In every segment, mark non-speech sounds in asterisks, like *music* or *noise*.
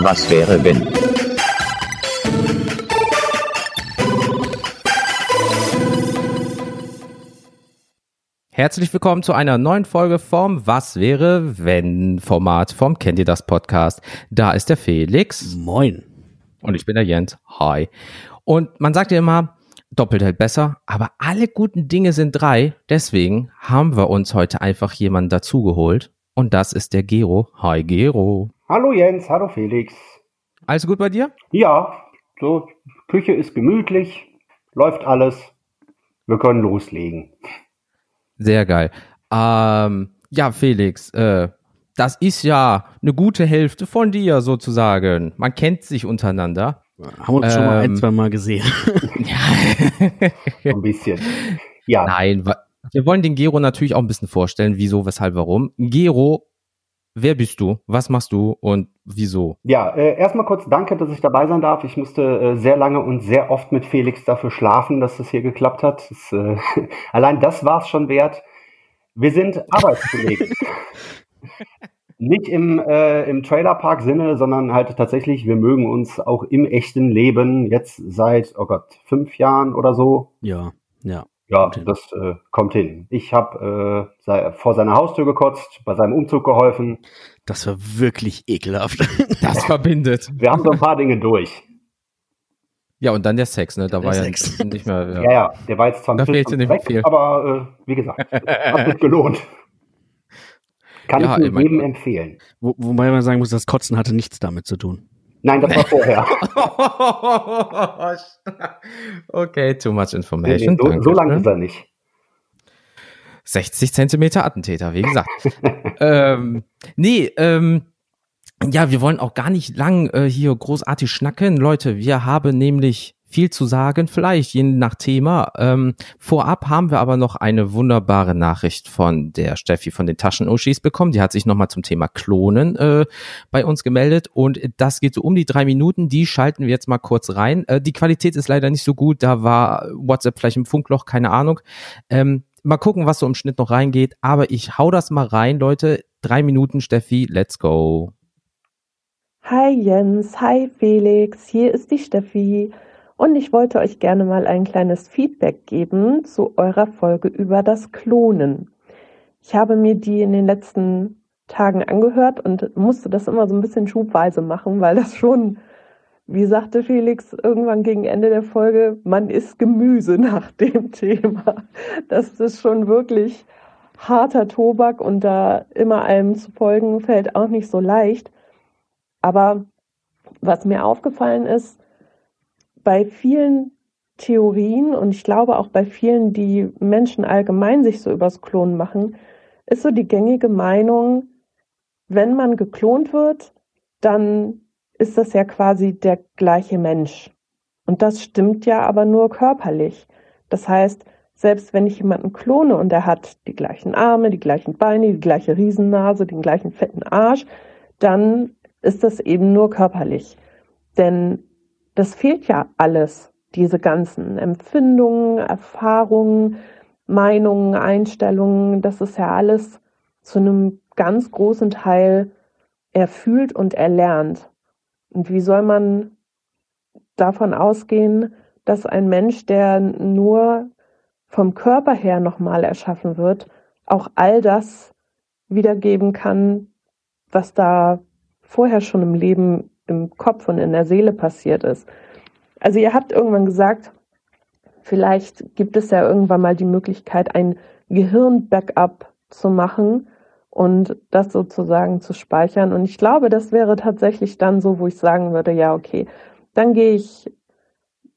Was wäre wenn? Herzlich willkommen zu einer neuen Folge vom Was wäre wenn Format vom Kennt ihr das Podcast. Da ist der Felix. Moin. Und ich bin der Jens. Hi. Und man sagt ja immer, doppelt hält besser, aber alle guten Dinge sind drei. Deswegen haben wir uns heute einfach jemanden dazugeholt. Und das ist der Gero. Hi Gero. Hallo Jens, hallo Felix. Alles gut bei dir? Ja, so, Küche ist gemütlich, läuft alles. Wir können loslegen. Sehr geil. Ähm, ja, Felix, äh, das ist ja eine gute Hälfte von dir sozusagen. Man kennt sich untereinander. Haben wir uns schon mal ein, Ähm, zwei Mal gesehen. *laughs* So ein bisschen. Ja, Nein, wir wollen den Gero natürlich auch ein bisschen vorstellen, wieso, weshalb, warum. Gero, wer bist du? Was machst du und wieso? ja äh, erstmal kurz danke, dass ich dabei sein darf. Ich musste äh, sehr lange und sehr oft mit Felix dafür schlafen, dass das hier geklappt hat. Das, äh, *laughs* allein das war es schon wert. Wir sind Arbeitskollegen. *laughs* Nicht im, äh, im Trailerpark-Sinne, sondern halt tatsächlich, wir mögen uns auch im echten Leben jetzt seit, oh Gott, fünf Jahren oder so. ja, ja. Ja, das äh, kommt hin. Ich habe äh, sei, vor seiner Haustür gekotzt, bei seinem Umzug geholfen. Das war wirklich ekelhaft. *laughs* Das verbindet. Wir haben so ein paar Dinge durch. Ja, und dann der Sex, ne? Da Der war Sex. ja *laughs* nicht mehr. Ja, Ja. ja, der war jetzt zwar ein Da bisschen fehlte nicht weg, viel. aber äh, wie gesagt, *laughs* hat sich gelohnt. Kann Ja, ich jedem empfehlen. Wo, wobei man sagen muss, das Kotzen hatte nichts damit zu tun. Nein, das war vorher. *laughs* okay, too much Nee, information. nee, so, Danke so lang ist er nicht. 60 Zentimeter Attentäter, wie gesagt. *laughs* ähm, nee, ähm, ja, wir wollen auch gar nicht lang äh, hier großartig schnacken. Leute, wir haben nämlich viel zu sagen, vielleicht je nach Thema. Ähm, vorab haben wir aber noch eine wunderbare Nachricht von der Steffi von den Taschenuschis bekommen. Die hat sich nochmal zum Thema Klonen äh, bei uns gemeldet und das geht so um die drei Minuten. Die schalten wir jetzt mal kurz rein. Äh, die Qualität ist leider nicht so gut. Da war WhatsApp vielleicht im Funkloch, keine Ahnung. Ähm, mal gucken, was so im Schnitt noch reingeht. Aber ich hau das mal rein, Leute. Drei Minuten, Steffi, let's go. Hi Jens, hi Felix, hier ist die Steffi und ich wollte euch gerne mal ein kleines Feedback geben zu eurer Folge über das Klonen. Ich habe mir die in den letzten Tagen angehört und musste das immer so ein bisschen schubweise machen, weil das schon, wie sagte Felix irgendwann gegen Ende der Folge, man isst Gemüse *laughs* nach dem Thema. Das ist schon wirklich harter Tobak und da immer allem zu folgen fällt auch nicht so leicht. Aber was mir aufgefallen ist, bei vielen Theorien und ich glaube auch bei vielen, die Menschen allgemein sich so übers Klonen machen, ist so die gängige Meinung, wenn man geklont wird, dann ist das ja quasi der gleiche Mensch. Und das stimmt ja aber nur körperlich. Das heißt, selbst wenn ich jemanden klone und er hat die gleichen Arme, die gleichen Beine, die gleiche Riesennase, den gleichen fetten Arsch, dann ist das eben nur körperlich. Denn das fehlt ja alles, diese ganzen Empfindungen, Erfahrungen, Meinungen, Einstellungen, das ist ja alles zu einem ganz großen Teil erfühlt und erlernt. Und wie soll man davon ausgehen, dass ein Mensch, der nur vom Körper her nochmal erschaffen wird, auch all das wiedergeben kann, was da vorher schon im Leben, im Kopf und in der Seele passiert ist. Also ihr habt irgendwann gesagt, vielleicht gibt es ja irgendwann mal die Möglichkeit, ein Gehirn-Backup zu machen und das sozusagen zu speichern. Und ich glaube, das wäre tatsächlich dann so, wo ich sagen würde, ja, okay, dann gehe ich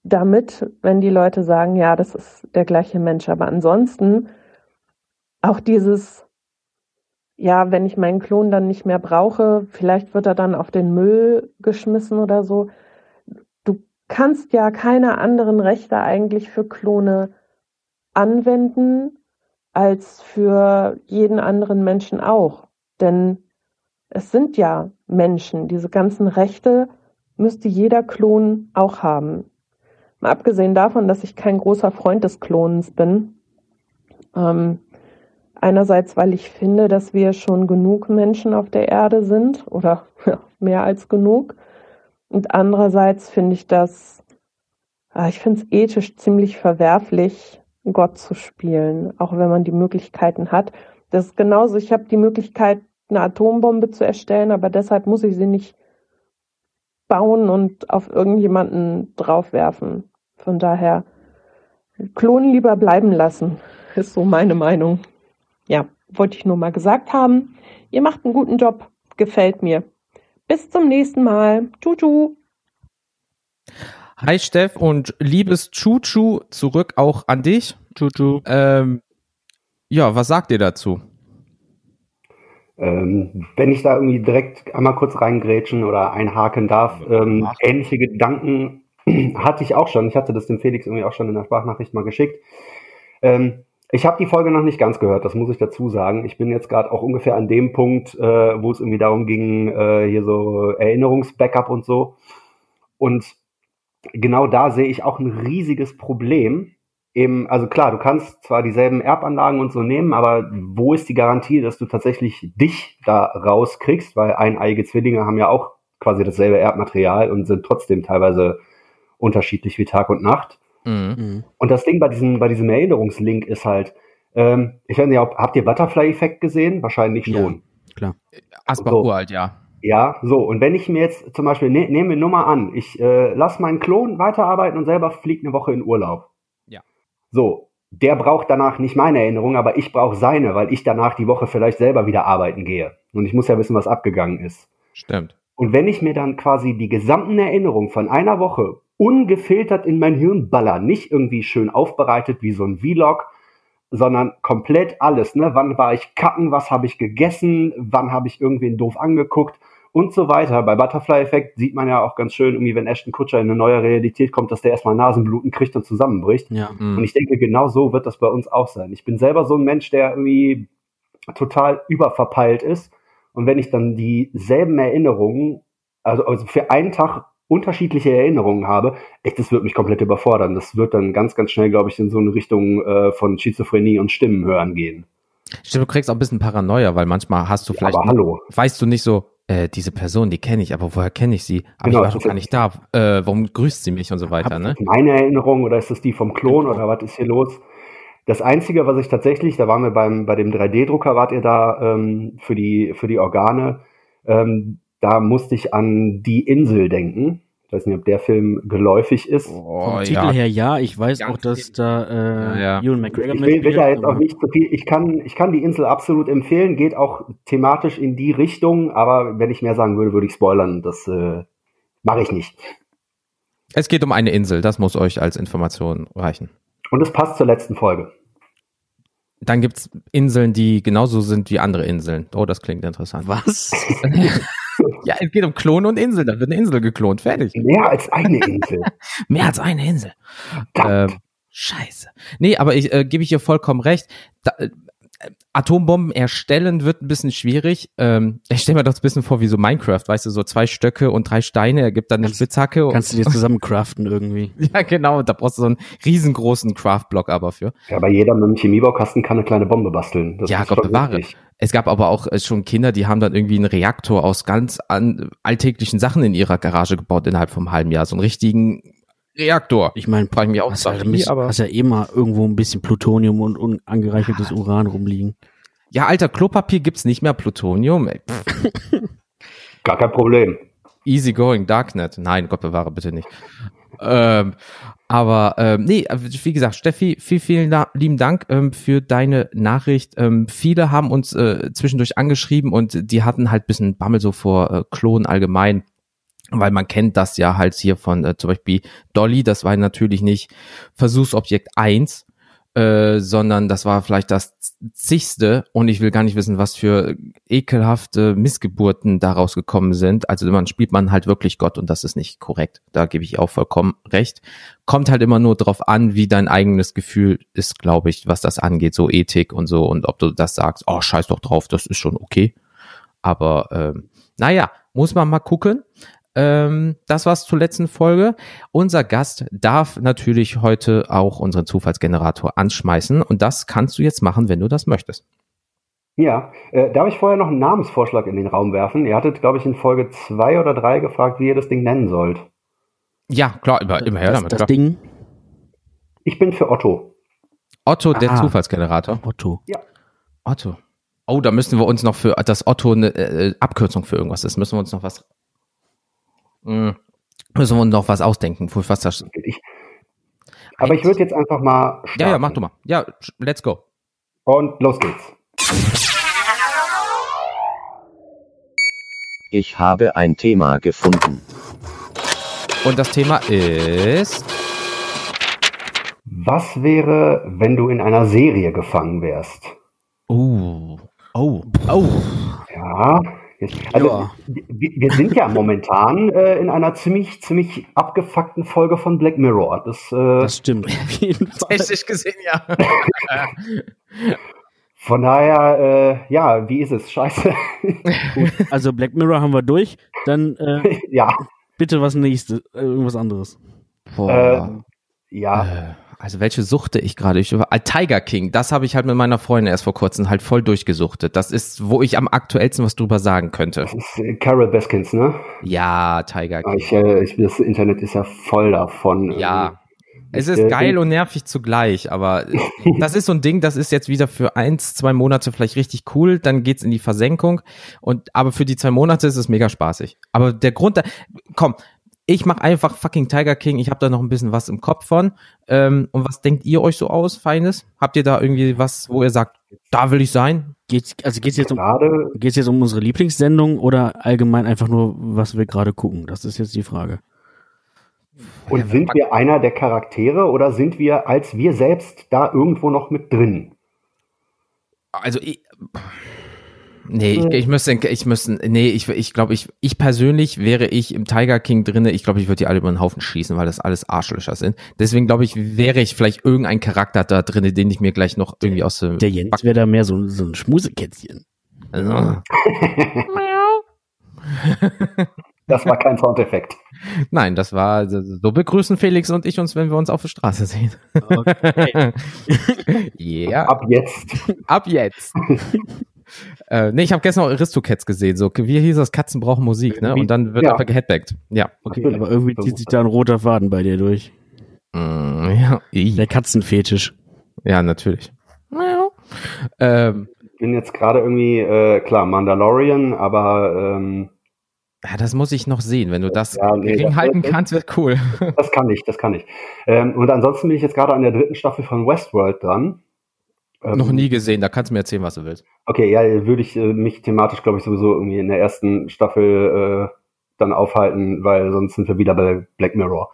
damit, wenn die Leute sagen, ja, das ist der gleiche Mensch. Aber ansonsten auch dieses, ja, wenn ich meinen Klon dann nicht mehr brauche, vielleicht wird er dann auf den Müll geschmissen oder so. Du kannst ja keine anderen Rechte eigentlich für Klone anwenden als für jeden anderen Menschen auch. Denn es sind ja Menschen. Diese ganzen Rechte müsste jeder Klon auch haben. Mal abgesehen davon, dass ich kein großer Freund des Klonens bin. Ähm, einerseits, weil ich finde, dass wir schon genug Menschen auf der Erde sind oder *laughs* ja, mehr als genug. Und andererseits finde ich das, ah, ich finde es ethisch ziemlich verwerflich, Gott zu spielen, auch wenn man die Möglichkeiten hat. Das ist genauso, ich habe die Möglichkeit, eine Atombombe zu erstellen, aber deshalb muss ich sie nicht bauen und auf irgendjemanden draufwerfen. Von daher, Klonen lieber bleiben lassen, *laughs* ist so meine Meinung. Ja, wollte ich nur mal gesagt haben. Ihr macht einen guten Job, gefällt mir. Bis zum nächsten Mal. Tschu, Hi Steff und liebes Chuchu zurück auch an dich. Chuchu. Ähm, ja, was sagt ihr dazu? Ähm, wenn ich da irgendwie direkt einmal kurz reingrätschen oder einhaken darf, ähm, ähnliche Gedanken *clears throat* hatte ich auch schon. Ich hatte das dem Felix irgendwie auch schon in der Sprachnachricht mal geschickt. Ähm, ich habe die Folge noch nicht ganz gehört, das muss ich dazu sagen. Ich bin jetzt gerade auch ungefähr an dem Punkt, äh, wo es irgendwie darum ging, äh, hier so Erinnerungsbackup und so. Und genau da sehe ich auch ein riesiges Problem. Eben, also klar, du kannst zwar dieselben Erbanlagen und so nehmen, aber wo ist die Garantie, dass du tatsächlich dich da rauskriegst? Weil eineige Zwillinge haben ja auch quasi dasselbe Erbmaterial und sind trotzdem teilweise unterschiedlich wie Tag und Nacht. Mhm. Und das Ding bei diesem, bei diesem Erinnerungslink ist halt, ähm, ich weiß nicht, ob, habt ihr Butterfly-Effekt gesehen? Wahrscheinlich Ja. schon. Klar. Asbach So. uralt, ja. Ja, so. Und wenn ich mir jetzt zum Beispiel, ne, nehmen wir nur mal an, ich äh, lasse meinen Klon weiterarbeiten und selber fliegt eine Woche in Urlaub. Ja. So. Der braucht danach nicht meine Erinnerung, aber ich brauche seine, weil ich danach die Woche vielleicht selber wieder arbeiten gehe. Und ich muss ja wissen, was abgegangen ist. Stimmt. Und wenn ich mir dann quasi die gesamten Erinnerungen von einer Woche ungefiltert in mein Hirn baller, nicht irgendwie schön aufbereitet wie so ein Vlog, sondern komplett alles, ne? Wann war ich kacken, was habe ich gegessen, wann habe ich irgendwen doof angeguckt und so weiter. Bei Butterfly-Effekt sieht man ja auch ganz schön, irgendwie, wenn Ashton Kutscher in eine neue Realität kommt, dass der erstmal Nasenbluten kriegt und zusammenbricht. Ja. Mhm. Und ich denke, genau so wird das bei uns auch sein. Ich bin selber so ein Mensch, der irgendwie total überverpeilt ist. Und wenn ich dann dieselben Erinnerungen, also, also für einen Tag unterschiedliche Erinnerungen habe, echt, das wird mich komplett überfordern. Das wird dann ganz, ganz schnell, glaube ich, in so eine Richtung äh, von Schizophrenie und Stimmen hören gehen. Stimmt, du kriegst auch ein bisschen Paranoia, weil manchmal hast du vielleicht, Aber hallo. weißt du nicht so, äh, diese Person, die kenne ich, aber woher kenne ich sie? Aber Genau, ich war doch gar nicht da. Äh, warum grüßt sie mich und so weiter, ne? meine Erinnerung oder ist das die vom Klon oder was ist hier los? Das Einzige, was ich tatsächlich, da waren wir beim, bei dem 3D-Drucker, wart ihr da ähm, für, die, für die Organe, ähm, da musste ich an die Insel denken. Ich weiß nicht, ob der Film geläufig ist. Oh, Vom Titel her ja, ich weiß Ganz auch, dass da äh, Ja, ja. Ewan McGregor Ich will, will da jetzt auch nicht so viel. Ich kann, ich kann die Insel absolut empfehlen, geht auch thematisch in die Richtung, aber wenn ich mehr sagen würde, würde ich spoilern. Das äh, mache ich nicht. Es geht um eine Insel, das muss euch als Information reichen. Und es passt zur letzten Folge. Dann gibt's Inseln, die genauso sind wie andere Inseln. Oh, das klingt interessant. Was? *laughs* *laughs* Ja, es geht um Klon und Insel. Da wird eine Insel geklont. Fertig. Mehr als eine Insel. *laughs* Mehr als eine Insel. Ähm, scheiße. Nee, aber ich äh, gebe ich ihr vollkommen recht. Da, äh, Atombomben erstellen wird ein bisschen schwierig. Ähm, ich stelle mir das ein bisschen vor wie so Minecraft, weißt du, so zwei Stöcke und drei Steine, er gibt dann eine Kannst- Spitzhacke. und- Kannst du dir *laughs* zusammen craften irgendwie? ja, genau, da brauchst du so einen riesengroßen Craft-Block aber für. Ja, aber jeder mit einem Chemiebaukasten kann eine kleine Bombe basteln. Das Ja, ist Gott bewahre. wichtig. Es gab aber auch äh, schon Kinder, die haben dann irgendwie einen Reaktor aus ganz an, alltäglichen Sachen in ihrer Garage gebaut innerhalb vom halben Jahr. So einen richtigen Reaktor. Ich meine, Frage ich mich auch, hast, wie, mis- aber hast ja immer irgendwo ein bisschen Plutonium und unangereichertes Uran rumliegen. ja, alter, Klopapier gibt's nicht mehr, Plutonium. Ey, Gar kein Problem. easy going, Darknet. Nein, Gott bewahre bitte nicht. Ähm, aber ähm, nee, wie gesagt, Steffi, viel, vielen da- lieben Dank ähm, für deine Nachricht. Ähm, viele haben uns äh, zwischendurch angeschrieben und die hatten halt bisschen Bammel so vor äh, Klonen allgemein, weil man kennt das ja halt hier von äh, zum Beispiel Dolly, das war natürlich nicht Versuchsobjekt 1, äh, sondern das war vielleicht das zigste und ich will gar nicht wissen, was für ekelhafte Missgeburten daraus gekommen sind. Also man spielt man halt wirklich Gott und das ist nicht korrekt. Da gebe ich auch vollkommen recht. Kommt halt immer nur drauf an, wie dein eigenes Gefühl ist, glaube ich, was das angeht, so Ethik und so und ob du das sagst, oh scheiß doch drauf, das ist schon okay. Aber ähm, naja, muss man mal gucken. Ähm, das war's zur letzten Folge. Unser Gast darf natürlich heute auch unseren Zufallsgenerator anschmeißen und das kannst du jetzt machen, wenn du das möchtest. Ja, äh, darf ich vorher noch einen Namensvorschlag in den Raum werfen? Ihr hattet, glaube ich, in Folge zwei oder drei gefragt, wie ihr das Ding nennen sollt. Ja, klar, immer, immer her damit. das klar. Ding, Ich bin für Otto. Otto, der Ah. Zufallsgenerator. Otto. Otto. Oh, da müssen wir uns noch für das Otto eine äh, Abkürzung für irgendwas ist. Müssen wir uns noch was. Hm, müssen wir uns noch was ausdenken, für was das. Ich, aber ich würde jetzt einfach mal. Ja, ja, starten. mach du mal. Ja, let's go. Und los geht's. Ich habe ein Thema gefunden. Und das Thema ist. Was wäre, wenn du in einer Serie gefangen wärst? Oh. Oh. Oh. Ja. Also Ja. wir, wir sind ja momentan äh, in einer ziemlich, ziemlich abgefuckten Folge von Black Mirror. Das, äh, Das stimmt. *laughs* Technisch gesehen, ja. *laughs* von daher, äh, ja, wie ist es? Scheiße. *laughs* Also Black Mirror haben wir durch. Dann äh, ja, bitte was nächstes, äh, irgendwas anderes. Boah. ja. Äh, also welche suchte ich gerade? Ich über ah, Tiger King, das habe ich halt mit meiner Freundin erst vor kurzem halt voll durchgesuchtet. Das ist, wo ich am aktuellsten was drüber sagen könnte. Das ist äh, Carol Baskins, ne? Ja, Tiger Ah, King. Ich, äh, ich, das Internet ist ja voll davon. Ja. Es ist äh, geil und nervig zugleich, aber äh, *laughs* das ist so ein Ding, das ist jetzt wieder für eins, zwei Monate vielleicht richtig cool, dann geht's in die Versenkung und aber für die zwei Monate ist es mega spaßig. Aber der Grund, da, komm, ich mach einfach fucking Tiger King, ich habe da noch ein bisschen was im Kopf von. Ähm, und was denkt ihr euch so aus, Feines? Habt ihr da irgendwie was, wo ihr sagt, da will ich sein? Geht's, also geht's jetzt um Gerade, geht's jetzt um unsere Lieblingssendung oder allgemein einfach nur, was wir gerade gucken? Das ist jetzt die Frage. und sind wir einer der Charaktere oder sind wir als wir selbst da irgendwo noch mit drin? Also ich, nee, ich, ich müsste, ich müsste, nee, ich, ich glaube, ich, ich persönlich wäre ich im Tiger King drinne. Ich glaube, ich würde die alle über den Haufen schießen, weil das alles Arschlöcher sind. Deswegen glaube ich, wäre ich vielleicht irgendein Charakter da drinne, den ich mir gleich noch irgendwie aus dem Der Jens wäre da mehr so, so ein Schmusekätzchen. Also, *laughs* Das war kein Soundeffekt. Nein, das war so begrüßen Felix und ich uns, wenn wir uns auf der Straße sehen. Okay. *laughs* Ja, Ab jetzt. ab jetzt. *laughs* äh, nee, ich habe gestern auch Aristocats gesehen. So, wie hieß das? Katzen brauchen Musik, ne? Und dann wird Ja. einfach geheadbackt. Ja. okay, aber irgendwie zieht sich da ein roter Faden bei dir durch. Mm, ja. Der Katzenfetisch. Ja, natürlich. Ähm, Ich bin jetzt gerade irgendwie, äh, klar, Mandalorian, aber ähm, ja, das muss ich noch sehen. Wenn du das Ja, nee, gering das- halten das- kannst, wird cool. das kann ich, das kann ich. Ähm, und ansonsten bin ich jetzt gerade an der dritten Staffel von Westworld dran. Ähm, noch nie gesehen, da kannst du mir erzählen, was du willst. Okay, ja, würde ich äh, mich thematisch, glaube ich, sowieso irgendwie in der ersten Staffel äh, dann aufhalten, weil sonst sind wir wieder bei Black Mirror.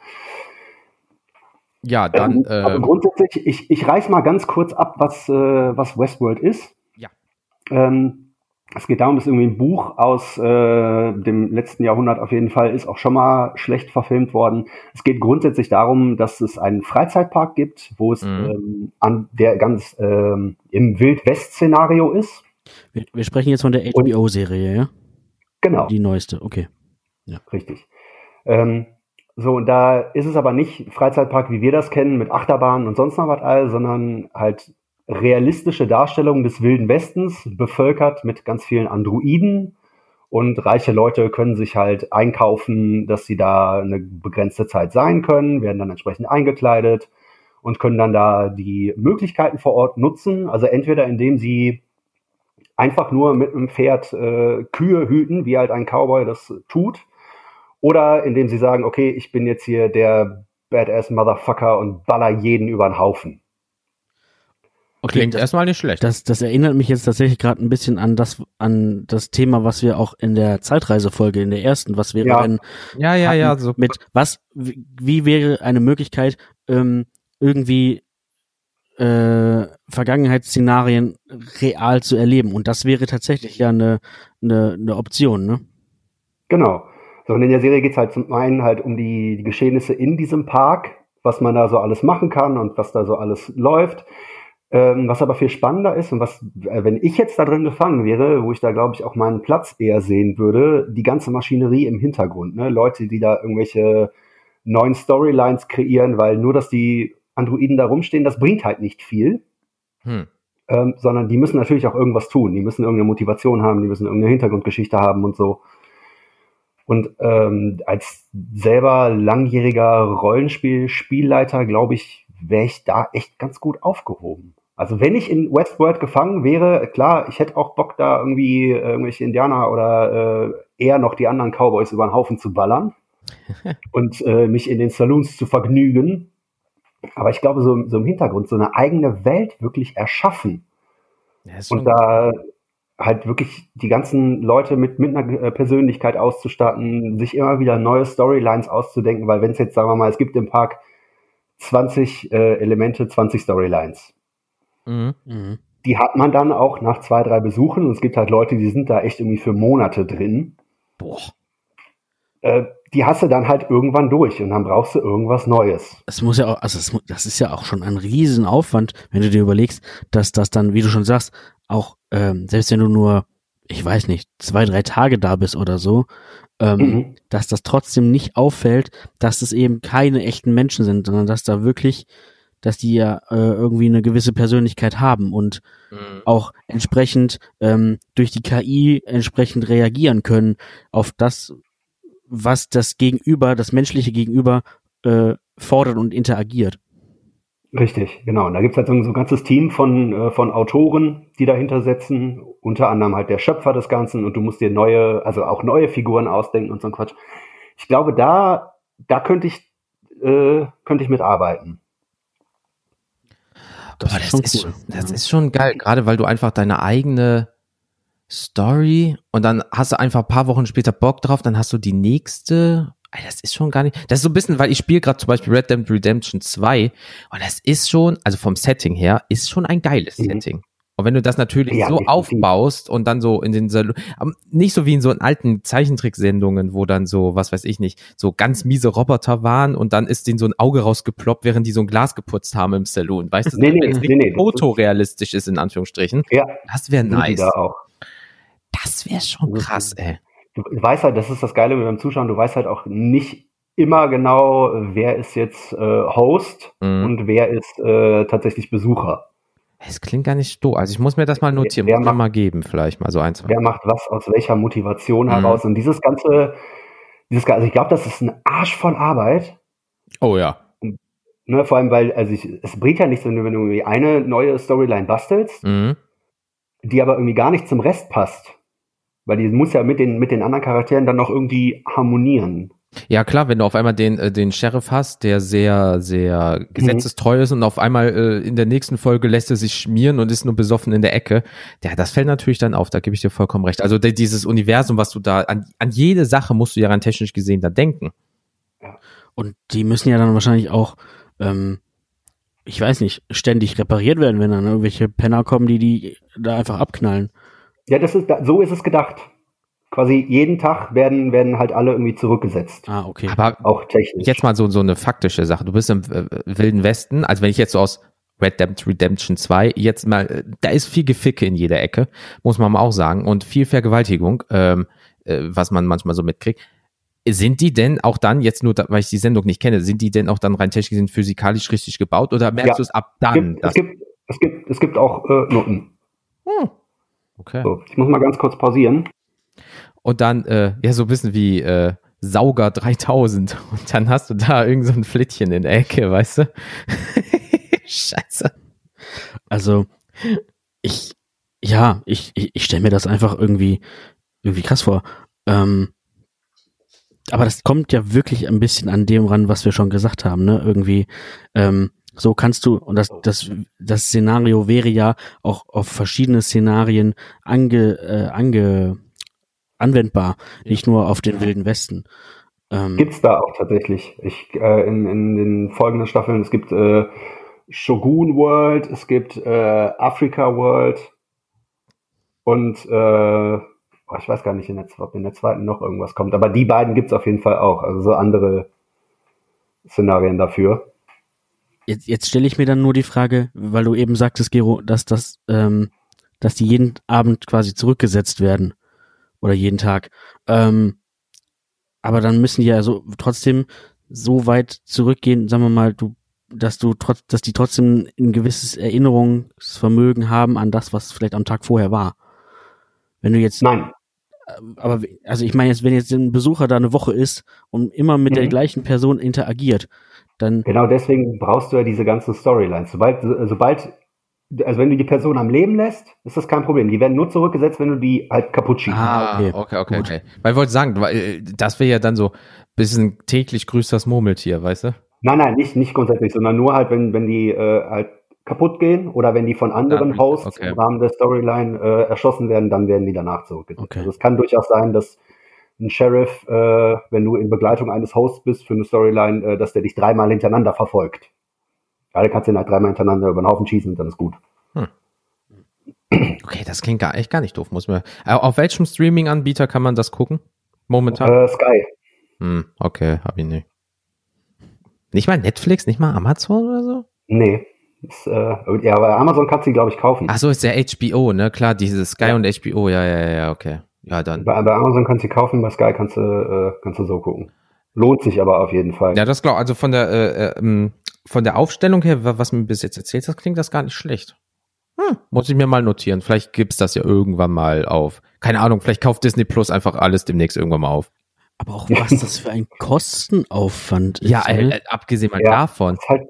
Ja, dann, ähm, aber äh, grundsätzlich, ich, ich reiß mal ganz kurz ab, was, äh, was Westworld ist. Ja. Ähm, es geht darum, dass irgendwie ein Buch aus äh, dem letzten Jahrhundert auf jeden Fall ist auch schon mal schlecht verfilmt worden. Es geht grundsätzlich darum, dass es einen Freizeitpark gibt, wo es Mhm. ähm, an der ganz ähm, im Wild-West-Szenario ist. Wir, wir sprechen jetzt von der HBO-Serie, ja? Genau. Die neueste, okay. Richtig. Ähm, so, und da ist es aber nicht Freizeitpark, wie wir das kennen, mit Achterbahnen und sonst noch was all, sondern halt realistische Darstellung des Wilden Westens, bevölkert mit ganz vielen Androiden. Und reiche Leute können sich halt einkaufen, dass sie da eine begrenzte Zeit sein können, werden dann entsprechend eingekleidet und können dann da die Möglichkeiten vor Ort nutzen. Also entweder indem sie einfach nur mit einem Pferd äh, Kühe hüten, wie halt ein Cowboy das tut. Oder indem sie sagen, okay, ich bin jetzt hier der Badass Motherfucker und baller jeden über den Haufen. Klingt das, erstmal nicht schlecht. das, das erinnert mich jetzt tatsächlich gerade ein bisschen an das, an das Thema, was wir auch in der Zeitreisefolge, in der ersten, was wäre, Ja. wenn ja, ja, ja, so. mit was, wie, wie wäre eine Möglichkeit, ähm, irgendwie äh, Vergangenheitsszenarien real zu erleben. Und das wäre tatsächlich ja eine, eine, eine Option, ne? Genau. So, und in der Serie geht es halt zum einen halt um die, die Geschehnisse in diesem Park, was man da so alles machen kann und was da so alles läuft. Ähm, was aber viel spannender ist und was, äh, wenn ich jetzt da drin gefangen wäre, wo ich da glaube ich auch meinen Platz eher sehen würde, die ganze Maschinerie im Hintergrund, ne? Leute, die da irgendwelche neuen Storylines kreieren, weil nur, dass die Androiden da rumstehen, das bringt halt nicht viel. Hm. ähm, sondern die müssen natürlich auch irgendwas tun. Die müssen irgendeine Motivation haben, die müssen irgendeine Hintergrundgeschichte haben und so. Und ähm, als selber langjähriger Rollenspiel-Spielleiter, glaube ich, wäre ich da echt ganz gut aufgehoben. Also wenn ich in Westworld gefangen wäre, klar, ich hätte auch Bock, da irgendwie äh, irgendwelche Indianer oder äh, eher noch die anderen Cowboys über den Haufen zu ballern *laughs* und äh, mich in den Saloons zu vergnügen. Aber ich glaube, so, so im Hintergrund so eine eigene Welt wirklich erschaffen und da halt wirklich die ganzen Leute mit, mit einer äh, Persönlichkeit auszustatten, sich immer wieder neue Storylines auszudenken, weil wenn es jetzt, sagen wir mal, es gibt im Park 20 äh, Elemente, 20 Storylines. Mhm. Mhm. Die hat man dann auch nach zwei, drei Besuchen und es gibt halt Leute, die sind da echt irgendwie für Monate drin. Boah. Äh, die hast du dann halt irgendwann durch und dann brauchst du irgendwas Neues. Es muss ja auch, also es, das ist ja auch schon ein Riesenaufwand, wenn du dir überlegst, dass das dann, wie du schon sagst, auch ähm, selbst wenn du nur, ich weiß nicht, zwei, drei Tage da bist oder so, ähm, Mhm. dass das trotzdem nicht auffällt, dass es eben keine echten Menschen sind, sondern dass da wirklich, dass die ja äh, irgendwie eine gewisse Persönlichkeit haben und Mhm. auch entsprechend ähm, durch die KI entsprechend reagieren können auf das, was das Gegenüber, das menschliche Gegenüber äh, fordert und interagiert. Richtig, genau. Und da gibt's halt so ein, so ein ganzes Team von, äh, von Autoren, die dahinter sitzen, unter anderem halt der Schöpfer des Ganzen und du musst dir neue, also auch neue Figuren ausdenken und so ein Quatsch. Ich glaube, da, da könnte ich, äh, könnte ich mitarbeiten. Das Boah, ist das, schon ist, cool. das Ja. ist schon geil, gerade weil du einfach deine eigene Story und dann hast du einfach ein paar Wochen später Bock drauf, dann hast du die nächste. Das ist schon gar nicht. Das ist so ein bisschen, weil ich spiele gerade zum Beispiel Red Dead Redemption 2 und das ist schon, also vom Setting her, ist schon ein geiles Mhm. Setting. Und wenn du das natürlich Ja, so aufbaust und dann so in den Salon, aber nicht so wie in so alten Zeichentricksendungen, wo dann so, was weiß ich nicht, so ganz miese Roboter waren und dann ist denen so ein Auge rausgeploppt, während die so ein Glas geputzt haben im Saloon. Weißt du, Nee, nee, wenn nee, nee, fotorealistisch ist, in Anführungsstrichen. Ja, Das wäre nice. da auch. Das wäre schon krass, ey. Du weißt halt, das ist das Geile mit dem Zuschauen, du weißt halt auch nicht immer genau, wer ist jetzt äh, Host Mhm. und wer ist äh, tatsächlich Besucher. Es klingt gar nicht doof. Also ich muss mir das mal notieren, Wer mir macht- mal geben, vielleicht mal so ein, zwei. Wer macht was aus welcher Motivation Mhm. heraus? Und dieses ganze, dieses, also ich glaube, das ist ein Arsch voll Arbeit. Oh ja. Ne, vor allem, weil, also ich, es bringt ja nichts, wenn du, wenn du irgendwie eine neue Storyline bastelst, Mhm. die aber irgendwie gar nicht zum Rest passt. Weil die muss ja mit den, mit den anderen Charakteren dann noch irgendwie harmonieren. Ja klar, wenn du auf einmal den, äh, den Sheriff hast, der sehr, sehr gesetzestreu ist und auf einmal äh, in der nächsten Folge lässt er sich schmieren und ist nur besoffen in der Ecke, ja, das fällt natürlich dann auf, da gebe ich dir vollkommen recht. Also de- dieses Universum, was du da, an, an jede Sache musst du ja rein technisch gesehen da denken. Und die müssen ja dann wahrscheinlich auch, ähm, ich weiß nicht, ständig repariert werden, wenn dann irgendwelche Penner kommen, die die da einfach abknallen. Ja, das ist, so ist es gedacht. Quasi jeden Tag werden, werden halt alle irgendwie zurückgesetzt. Ah, okay. Aber Auch technisch. jetzt mal so, so eine faktische Sache. Du bist im äh, Wilden Westen, also wenn ich jetzt so aus Red Dead Redemption 2 jetzt mal, äh, da ist viel Geficke in jeder Ecke, muss man mal auch sagen, und viel Vergewaltigung, ähm, äh, was man manchmal so mitkriegt. Sind die denn auch dann, jetzt nur, da, weil ich die Sendung nicht kenne, sind die denn auch dann rein technisch gesehen physikalisch richtig gebaut oder merkst Ja. du es ab es, dann? gibt, es, gibt, es, gibt, es gibt auch äh, Noten. Okay. So, ich muss mal ganz kurz pausieren. Und dann, äh, ja, so ein bisschen wie äh, Sauger 3000 *laughs* und dann hast du da irgend so ein Flittchen in der Ecke, weißt du? *laughs* Scheiße. Also, ich, ja, ich, ich, ich stelle mir das einfach irgendwie, irgendwie krass vor. Ähm, aber das kommt ja wirklich ein bisschen an dem ran, was wir schon gesagt haben, ne? Irgendwie, ähm, so kannst du, und das, das, das Szenario wäre ja auch auf verschiedene Szenarien ange, äh, ange, anwendbar, nicht nur auf den Wilden Westen. Ähm, Gibt's da auch tatsächlich. Ich, äh, in, in den folgenden Staffeln, es gibt äh, Shogun World, es gibt äh, Africa World und äh, oh, ich weiß gar nicht, in der, ob in der zweiten noch irgendwas kommt, aber die beiden gibt's auf jeden Fall auch. Also so andere Szenarien dafür. Jetzt, jetzt stelle ich mir dann nur die Frage, weil du eben sagtest, Gero, dass das, ähm, dass die jeden Abend quasi zurückgesetzt werden oder jeden Tag. Ähm, aber dann müssen die ja so trotzdem so weit zurückgehen. Sagen wir mal, du dass du trotz, dass die trotzdem ein gewisses Erinnerungsvermögen haben an das, was vielleicht am Tag vorher war. Wenn du jetzt, Nein, aber also ich meine jetzt, wenn jetzt ein Besucher da eine Woche ist und immer mit der Mhm. gleichen Person interagiert, dann genau deswegen brauchst du ja diese ganzen Storylines. Sobald, sobald, also wenn du die Person am Leben lässt, ist das kein Problem. Die werden nur zurückgesetzt, wenn du die halt kaputt schießt. Ah, okay. okay, okay, Gut. okay. Weil ich wollte sagen, weil, äh, das wäre ja dann so bisschen täglich grüßt das Murmeltier, weißt du? Nein, nein, nicht, nicht grundsätzlich, sondern nur halt, wenn, wenn die äh, halt kaputt gehen oder wenn die von anderen Ja, Hosts okay. im Rahmen der Storyline äh, erschossen werden, dann werden die danach zurückgesetzt. Okay. Also es kann durchaus sein, dass ein Sheriff, äh, wenn du in Begleitung eines Hosts bist für eine Storyline, äh, dass der dich dreimal hintereinander verfolgt. Ja, du kannst den halt dreimal hintereinander über den Haufen schießen und dann ist gut. Okay, das klingt gar, echt gar nicht doof, muss man. Auf welchem Streaming-Anbieter kann man das gucken? Momentan? Äh, Sky. Hm, okay, hab ich nicht. Nicht mal Netflix, nicht mal Amazon oder so? Nee. Ist, äh, ja, aber Amazon kannst du, glaube ich, kaufen. Ach so, ist der HBO, ne? Klar, dieses Sky Ja. und HBO, ja, ja, ja, ja, okay. Ja, dann. Bei, bei Amazon kannst du sie kaufen, bei Sky kannst du, äh, kannst du so gucken. Lohnt sich aber auf jeden Fall. Ja, das glaube also von der äh, äh, ähm, von der Aufstellung her, wa- was mir bis jetzt erzählt hast, klingt das gar nicht schlecht. Hm, muss ich mir mal notieren. Vielleicht gibt's das ja irgendwann mal auf. Keine Ahnung, vielleicht kauft Disney Plus einfach alles demnächst irgendwann mal auf. aber auch was *laughs* das für ein Kostenaufwand ist. Ja, äh, ne? äh, abgesehen mal Ja. davon. ist halt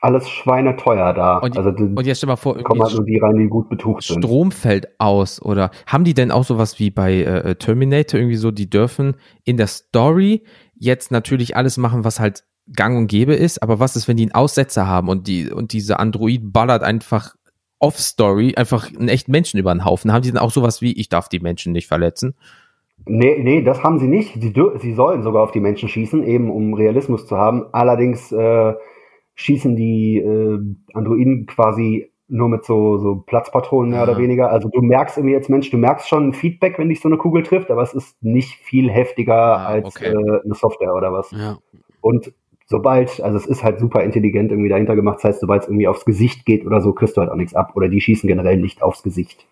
alles schweineteuer da. Und- also die, Und jetzt stell mal vor, kommen halt nur die rein, die gut betucht sind. Strom fällt aus oder haben die denn auch sowas wie bei äh, Terminator irgendwie so, die dürfen in der Story jetzt natürlich alles machen, was halt gang und gäbe ist, aber was ist, wenn die einen Aussetzer haben und die und diese Android ballert einfach off-Story einfach einen echten Menschen über den Haufen? Haben die dann auch sowas wie, ich darf die Menschen nicht verletzen? Nee, nee, das haben sie nicht. Sie, sie sollen sogar auf die Menschen schießen, eben um Realismus zu haben. Allerdings äh, schießen die äh, Androiden quasi nur mit so, so Platzpatronen mehr Ah. oder weniger. Also du merkst irgendwie jetzt, Mensch, du merkst schon ein Feedback, wenn dich so eine Kugel trifft, aber es ist nicht viel heftiger Ah, als okay. äh, eine Software oder was. ja. Und sobald, also es ist halt super intelligent irgendwie dahinter gemacht, das heißt, sobald es irgendwie aufs Gesicht geht oder so, kriegst du halt auch nichts ab. Oder die schießen generell nicht aufs Gesicht.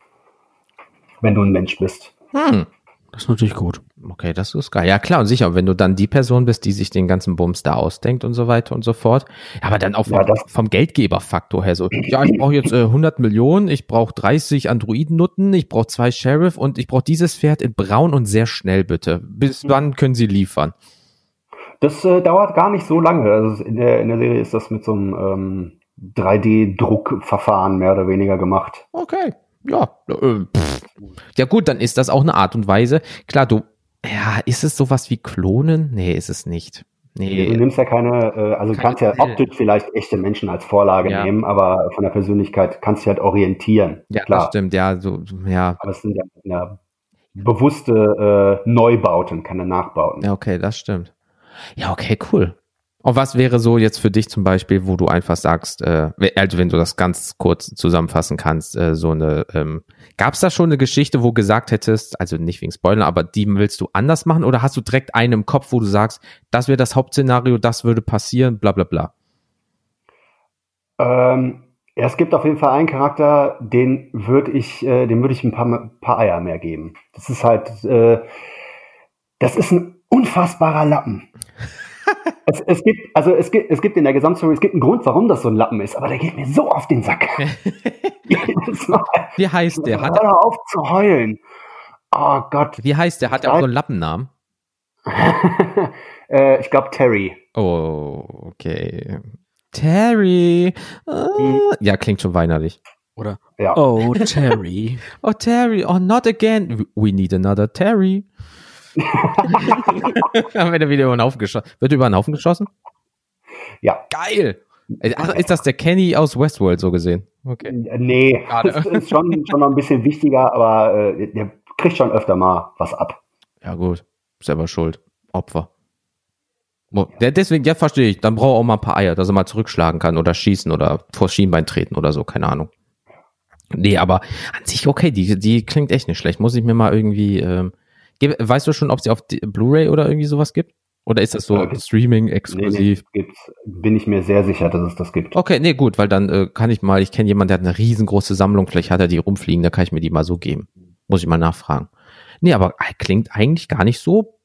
Wenn du ein Mensch bist. Hm. Das ist natürlich gut. Okay, das ist geil. Ja, klar, und sicher, wenn du dann die Person bist, die sich den ganzen Bums da ausdenkt und so weiter und so fort. Aber dann auch vom, Ja, vom Geldgeberfaktor her so, ja, ich brauche jetzt äh, 100 Millionen, ich brauche 30 Androiden-Nutten, ich brauche zwei Sheriff und ich brauche dieses Pferd in braun und sehr schnell, bitte. Bis wann können sie liefern? Das äh, dauert gar nicht so lange. Also in der, in der Serie ist das mit so einem ähm, 3D-Druckverfahren mehr oder weniger gemacht. Okay, ja. Äh. Ja gut, dann ist das auch eine Art und Weise. Klar, du, ja, ist es sowas wie Klonen? Nee, ist es nicht. Du Nee, nimmst ja keine, äh, also du kannst ja optisch vielleicht echte Menschen als Vorlage Ja. nehmen, aber von der Persönlichkeit kannst du halt orientieren. ja, das Klar. stimmt, ja, so, ja, Aber es sind ja, ja bewusste äh, Neubauten, keine Nachbauten. Ja, okay, das stimmt. Ja, okay, cool. Und was wäre so jetzt für dich zum Beispiel, wo du einfach sagst, äh, also wenn du das ganz kurz zusammenfassen kannst, äh, so eine, ähm, gab es da schon eine Geschichte, wo gesagt hättest, also nicht wegen Spoiler, aber die willst du anders machen oder hast du direkt einen im Kopf, wo du sagst, das wäre das Hauptszenario, das würde passieren, bla bla bla. Ähm, ja, es gibt auf jeden Fall einen Charakter, den würde ich, äh, dem würde ich ein paar, paar Eier mehr geben. Das ist halt, äh, das ist ein unfassbarer Lappen. Es, es gibt, also es gibt, es gibt in der Gesamtstory, es gibt einen Grund, warum das so ein Lappen ist, aber der geht mir so auf den Sack. *laughs* Wie heißt der? Hat, Hör doch auf zu heulen. Oh Gott. wie heißt der? Hat er auch so einen Lappennamen? *laughs* äh, ich glaube Terry. Oh, okay. Terry. Ah, ja, klingt schon weinerlich. Oder? Ja. Oh, Terry. *laughs* Oh, Terry, oh, not again. We need another Terry. *laughs* Wenn er wieder über den Haufen geschossen wird, über den Haufen geschossen? Ja. Geil. Ach, ist das der Kenny aus Westworld so gesehen? Okay. Äh, Nee, Schade. das ist schon, schon noch ein bisschen wichtiger, aber äh, der kriegt schon öfter mal was ab. Ja, gut. Selber schuld. Opfer. Der, deswegen, ja, verstehe ich. Dann braucht er auch mal ein paar Eier, dass er mal zurückschlagen kann oder schießen oder vor Schienbein treten oder so, keine Ahnung. Nee, aber an sich okay, die, die klingt echt nicht schlecht. Muss ich mir mal irgendwie, ähm, weißt du schon, ob sie auf Blu-ray oder irgendwie sowas gibt? Oder ist das so Äh, Streaming Nee, nee, exklusiv? gibt's, bin ich mir sehr sicher, dass es das gibt. Okay, nee, gut, weil dann äh, kann ich mal, ich kenne jemanden, der hat eine riesengroße Sammlung, vielleicht hat er die rumfliegen, da kann ich mir die mal so geben. Muss ich mal nachfragen. Nee, aber äh, klingt eigentlich gar nicht so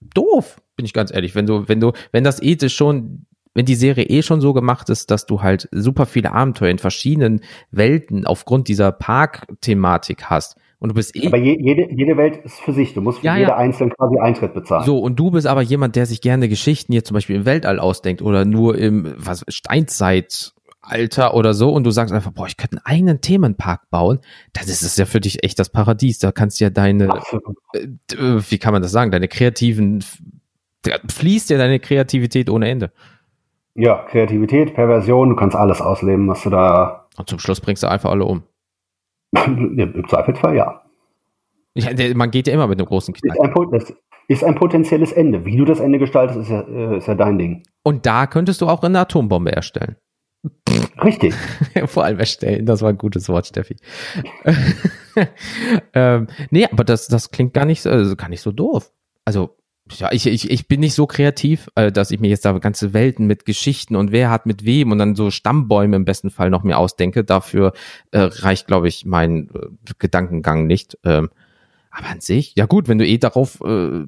doof, bin ich ganz ehrlich. Wenn du, wenn du, wenn das ethisch schon wenn die Serie eh schon so gemacht ist, dass du halt super viele Abenteuer in verschiedenen Welten aufgrund dieser Park-Thematik hast und du bist eh. Aber je, jede, jede Welt ist für sich. Du musst für Ja, jede ja. einzeln quasi Eintritt bezahlen. So, und du bist aber jemand, der sich gerne Geschichten hier zum Beispiel im Weltall ausdenkt oder nur im was, Steinzeitalter oder so und du sagst einfach, boah, ich könnte einen eigenen Themenpark bauen, dann ist es ja für dich echt das Paradies. Da kannst du ja deine, Absolut. äh, wie kann man das sagen, deine kreativen, da fließt ja deine Kreativität ohne Ende. Ja, Kreativität, Perversion, du kannst alles ausleben, was du da. Und zum Schluss bringst du einfach alle um. Im Zweifelsfall ja. Ja, der, man geht ja immer mit einem großen Knall. Ist ist ein potenzielles Ende. Wie du das Ende gestaltest, ist ja, äh, ist ja dein Ding. Und da könntest du auch eine Atombombe erstellen. Richtig. *laughs* Vor allem erstellen, das war ein gutes Wort, Steffi. *laughs* ähm, nee, aber das, das klingt gar nicht, so- also gar nicht so doof. Also, ja, ich, ich, ich bin nicht so kreativ, äh, dass ich mir jetzt da ganze Welten mit Geschichten und wer hat mit wem und dann so Stammbäume im besten Fall noch mir ausdenke. Dafür äh, reicht, glaube ich, mein äh, Gedankengang nicht. Ähm, aber an sich, ja gut, wenn du eh darauf äh,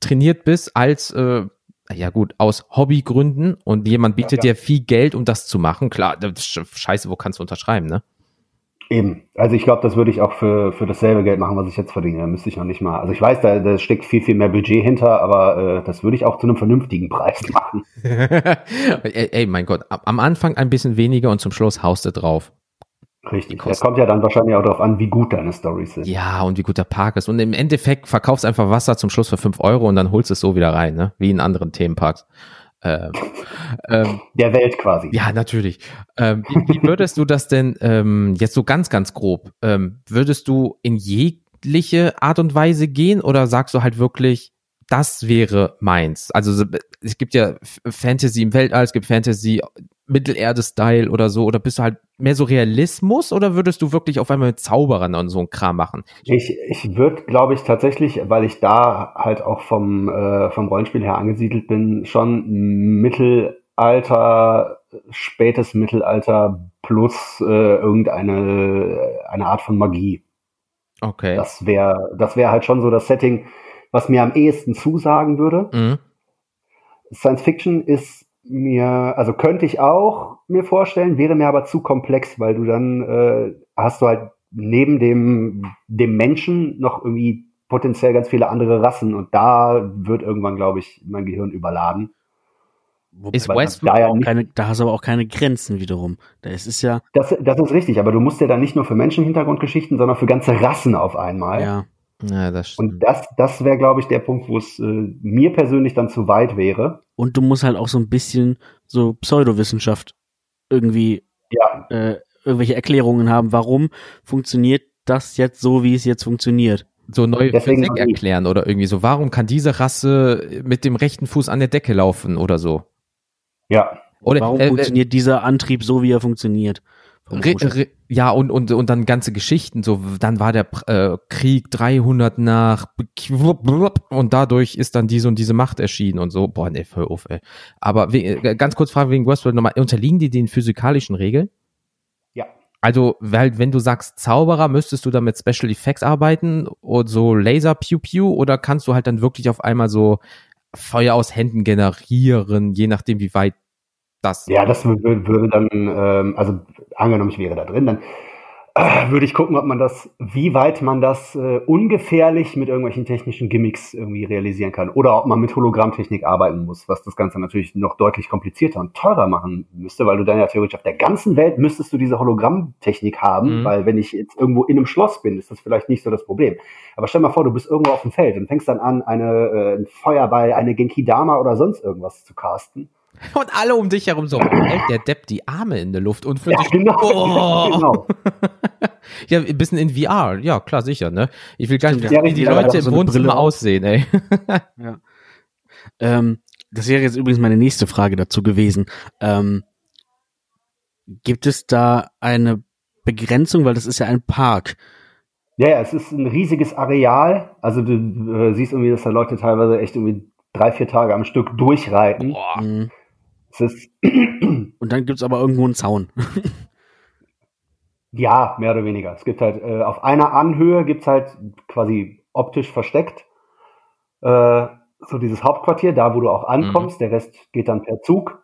trainiert bist als äh, ja gut, aus Hobbygründen und jemand bietet Ja, ja. dir viel Geld, um das zu machen, klar, das scheiße, wo kannst du unterschreiben, ne? Eben. Also ich glaube, das würde ich auch für, für dasselbe Geld machen, was ich jetzt verdiene. Da müsste ich noch nicht mal. Also ich weiß, da, da steckt viel, viel mehr Budget hinter, aber äh, das würde ich auch zu einem vernünftigen Preis *laughs* machen. *laughs* ey, ey, mein Gott, am Anfang ein bisschen weniger und zum Schluss haust du drauf. Richtig. Das kommt ja dann wahrscheinlich auch darauf an, wie gut deine Stories sind. Ja, und wie gut der Park ist. Und im Endeffekt verkaufst einfach Wasser zum Schluss für fünf Euro und dann holst du es so wieder rein, ne? Wie in anderen Themenparks. Ähm, ähm, Der Welt quasi. Ja, natürlich. Ähm, wie, wie würdest du das denn ähm, jetzt so ganz, ganz grob? Ähm, würdest du in jegliche Art und Weise gehen oder sagst du halt wirklich, das wäre meins? Also so- es gibt ja Fantasy im Weltall, es gibt Fantasy Mittelerde-Style oder so. Oder bist du halt mehr so Realismus oder würdest du wirklich auf einmal mit Zauberern und so ein Kram machen? Ich, ich würde, glaube ich, tatsächlich, weil ich da halt auch vom, äh, vom Rollenspiel her angesiedelt bin, schon Mittelalter, spätes Mittelalter plus äh, irgendeine eine Art von Magie. Okay. Das wäre das wäre halt schon so das Setting, was mir am ehesten zusagen würde. Mhm. Science Fiction ist mir, also könnte ich auch mir vorstellen, wäre mir aber zu komplex, weil du dann äh, hast du halt neben dem, dem Menschen noch irgendwie potenziell ganz viele andere Rassen und da wird irgendwann, glaube ich, mein Gehirn überladen. Ist Westworld da ja Auch keine, da hast du aber auch keine Grenzen wiederum. Da ist ja, das, das ist richtig, aber du musst ja dann nicht nur für Menschenhintergrundgeschichten, sondern für ganze Rassen auf einmal. ja. Ja, das stimmt. Und das, das wäre, glaube ich, der Punkt, wo es äh, mir persönlich dann zu weit wäre. Und du musst halt auch so ein bisschen so Pseudowissenschaft irgendwie Ja, äh, irgendwelche Erklärungen haben, warum funktioniert das jetzt so, wie es jetzt funktioniert. so neue Deswegen Physik erklären oder irgendwie so. Warum kann diese Rasse mit dem rechten Fuß an der Decke laufen oder so? ja. Oder Warum äh, funktioniert dieser Antrieb so, wie er funktioniert? Re, re, ja, und, und, und dann ganze Geschichten, so, dann war der äh, Krieg 300 nach und dadurch ist dann diese und diese Macht erschienen und so. Boah, nee, voll auf, ey. Aber we, äh, ganz kurz Frage wegen Westworld nochmal, unterliegen die den physikalischen Regeln? Ja. Also, weil, wenn du sagst Zauberer, müsstest du dann mit Special Effects arbeiten und so Laser Pew Pew oder kannst du halt dann wirklich auf einmal so Feuer aus Händen generieren, je nachdem, wie weit das. Ja, das wür- wür- würde dann, ähm, also angenommen, ich wäre da drin, dann äh, würde ich gucken, ob man das, wie weit man das äh, ungefährlich mit irgendwelchen technischen Gimmicks irgendwie realisieren kann. Oder ob man mit Hologrammtechnik arbeiten muss, was das Ganze natürlich noch deutlich komplizierter und teurer machen müsste, weil du dann ja theoretisch auf der ganzen Welt müsstest du diese Hologrammtechnik haben, Mhm. weil wenn ich jetzt irgendwo in einem Schloss bin, ist das vielleicht nicht so das Problem. Aber stell mal vor, du bist irgendwo auf dem Feld und fängst dann an, eine, äh, einen Feuerball, eine Genki-Dama oder sonst irgendwas zu casten. Und alle um dich herum so, hält der Depp die Arme in der Luft und für Ja, dich, genau. Oh. *laughs* genau. *laughs* ja, ein bisschen in VR, ja, klar, sicher, ne? Ich will gar nicht ja. wie die Leute so im eine Wohnzimmer Brille aussehen, ey. *laughs* Ja. Ähm, das wäre jetzt übrigens meine nächste Frage dazu gewesen. Ähm, gibt es da eine Begrenzung, weil das ist ja ein Park. Ja, ja, es ist ein riesiges Areal. Also du äh, siehst irgendwie, dass da Leute teilweise echt irgendwie drei, vier Tage am Stück durchreiten. Boah. Mhm. Es ist, *clears throat* Und dann gibt's aber irgendwo einen Zaun. *laughs* ja, mehr oder weniger. Es gibt halt, äh, auf einer Anhöhe gibt's halt quasi optisch versteckt äh, so dieses Hauptquartier, da wo du auch ankommst. Der Rest geht dann per Zug.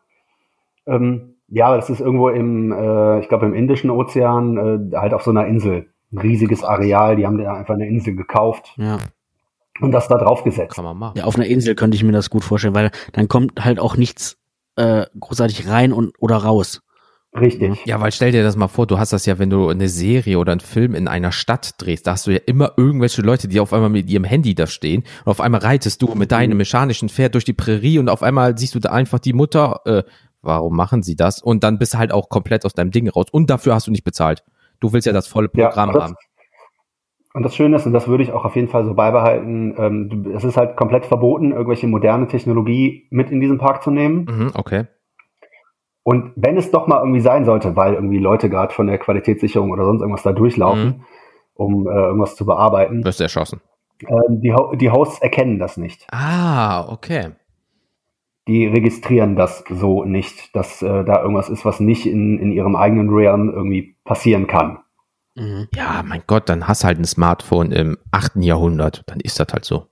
Ähm, ja, das ist irgendwo im, äh, ich glaube im Indischen Ozean, äh, halt auf so einer Insel. Ein riesiges Areal, die haben da einfach eine Insel gekauft Ja. und das da drauf gesetzt. Kann man machen. ja, auf einer Insel könnte ich mir das gut vorstellen, weil dann kommt halt auch nichts äh, großartig rein und oder raus. Richtig. Ja, weil stell dir das mal vor, du hast das ja, wenn du eine Serie oder einen Film in einer Stadt drehst, da hast du ja immer irgendwelche Leute, die auf einmal mit ihrem Handy da stehen und auf einmal reitest du mit deinem mechanischen Pferd durch die Prärie und auf einmal siehst du da einfach die Mutter, äh, warum machen sie das? Und dann bist du halt auch komplett aus deinem Ding raus und dafür hast du nicht bezahlt. Du willst ja das volle Ja, Programm das- haben. Und das Schöne ist, und das würde ich auch auf jeden Fall so beibehalten, ähm, es ist halt komplett verboten, irgendwelche moderne Technologie mit in diesen Park zu nehmen. Mhm, okay. Und wenn es doch mal irgendwie sein sollte, weil irgendwie Leute gerade von der Qualitätssicherung oder sonst irgendwas da durchlaufen, Mhm. um äh, irgendwas zu bearbeiten, Wirst du erschossen. ähm, die, Ho- die Hosts erkennen das nicht. Ah, okay. Die registrieren das so nicht, dass äh, da irgendwas ist, was nicht in, in ihrem eigenen Realm irgendwie passieren kann. Mhm. Ja, mein Gott, dann hast halt ein Smartphone im achten Jahrhundert. Dann ist das halt so.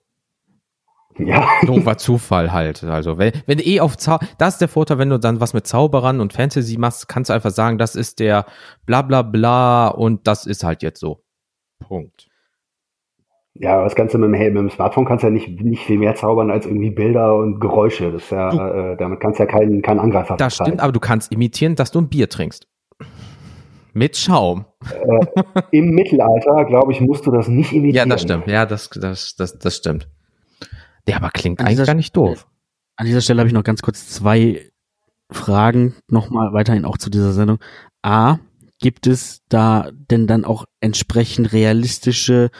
Ja, *laughs* Doofer Zufall halt. Also, wenn, wenn du eh auf Zau das ist der Vorteil, wenn du dann was mit Zauberern und Fantasy machst, kannst du einfach sagen, das ist der bla bla bla und das ist halt jetzt so. Punkt. ja, aber das Ganze mit dem, Hey- mit dem Smartphone kannst du ja nicht, nicht viel mehr zaubern als irgendwie Bilder und Geräusche. Das ist ja, äh, damit kannst du ja keinen, keinen Angreifer Das stimmt, aber du kannst imitieren, dass du ein Bier trinkst. Mit Schaum. Im Mittelalter, glaube ich, musst du das nicht Ja, imitieren. das stimmt. Ja, das, das, das, das stimmt. Der aber klingt An eigentlich gar nicht doof. An dieser Stelle habe ich noch ganz kurz zwei Fragen nochmal weiterhin auch zu dieser Sendung. A, gibt es da denn dann auch entsprechend realistische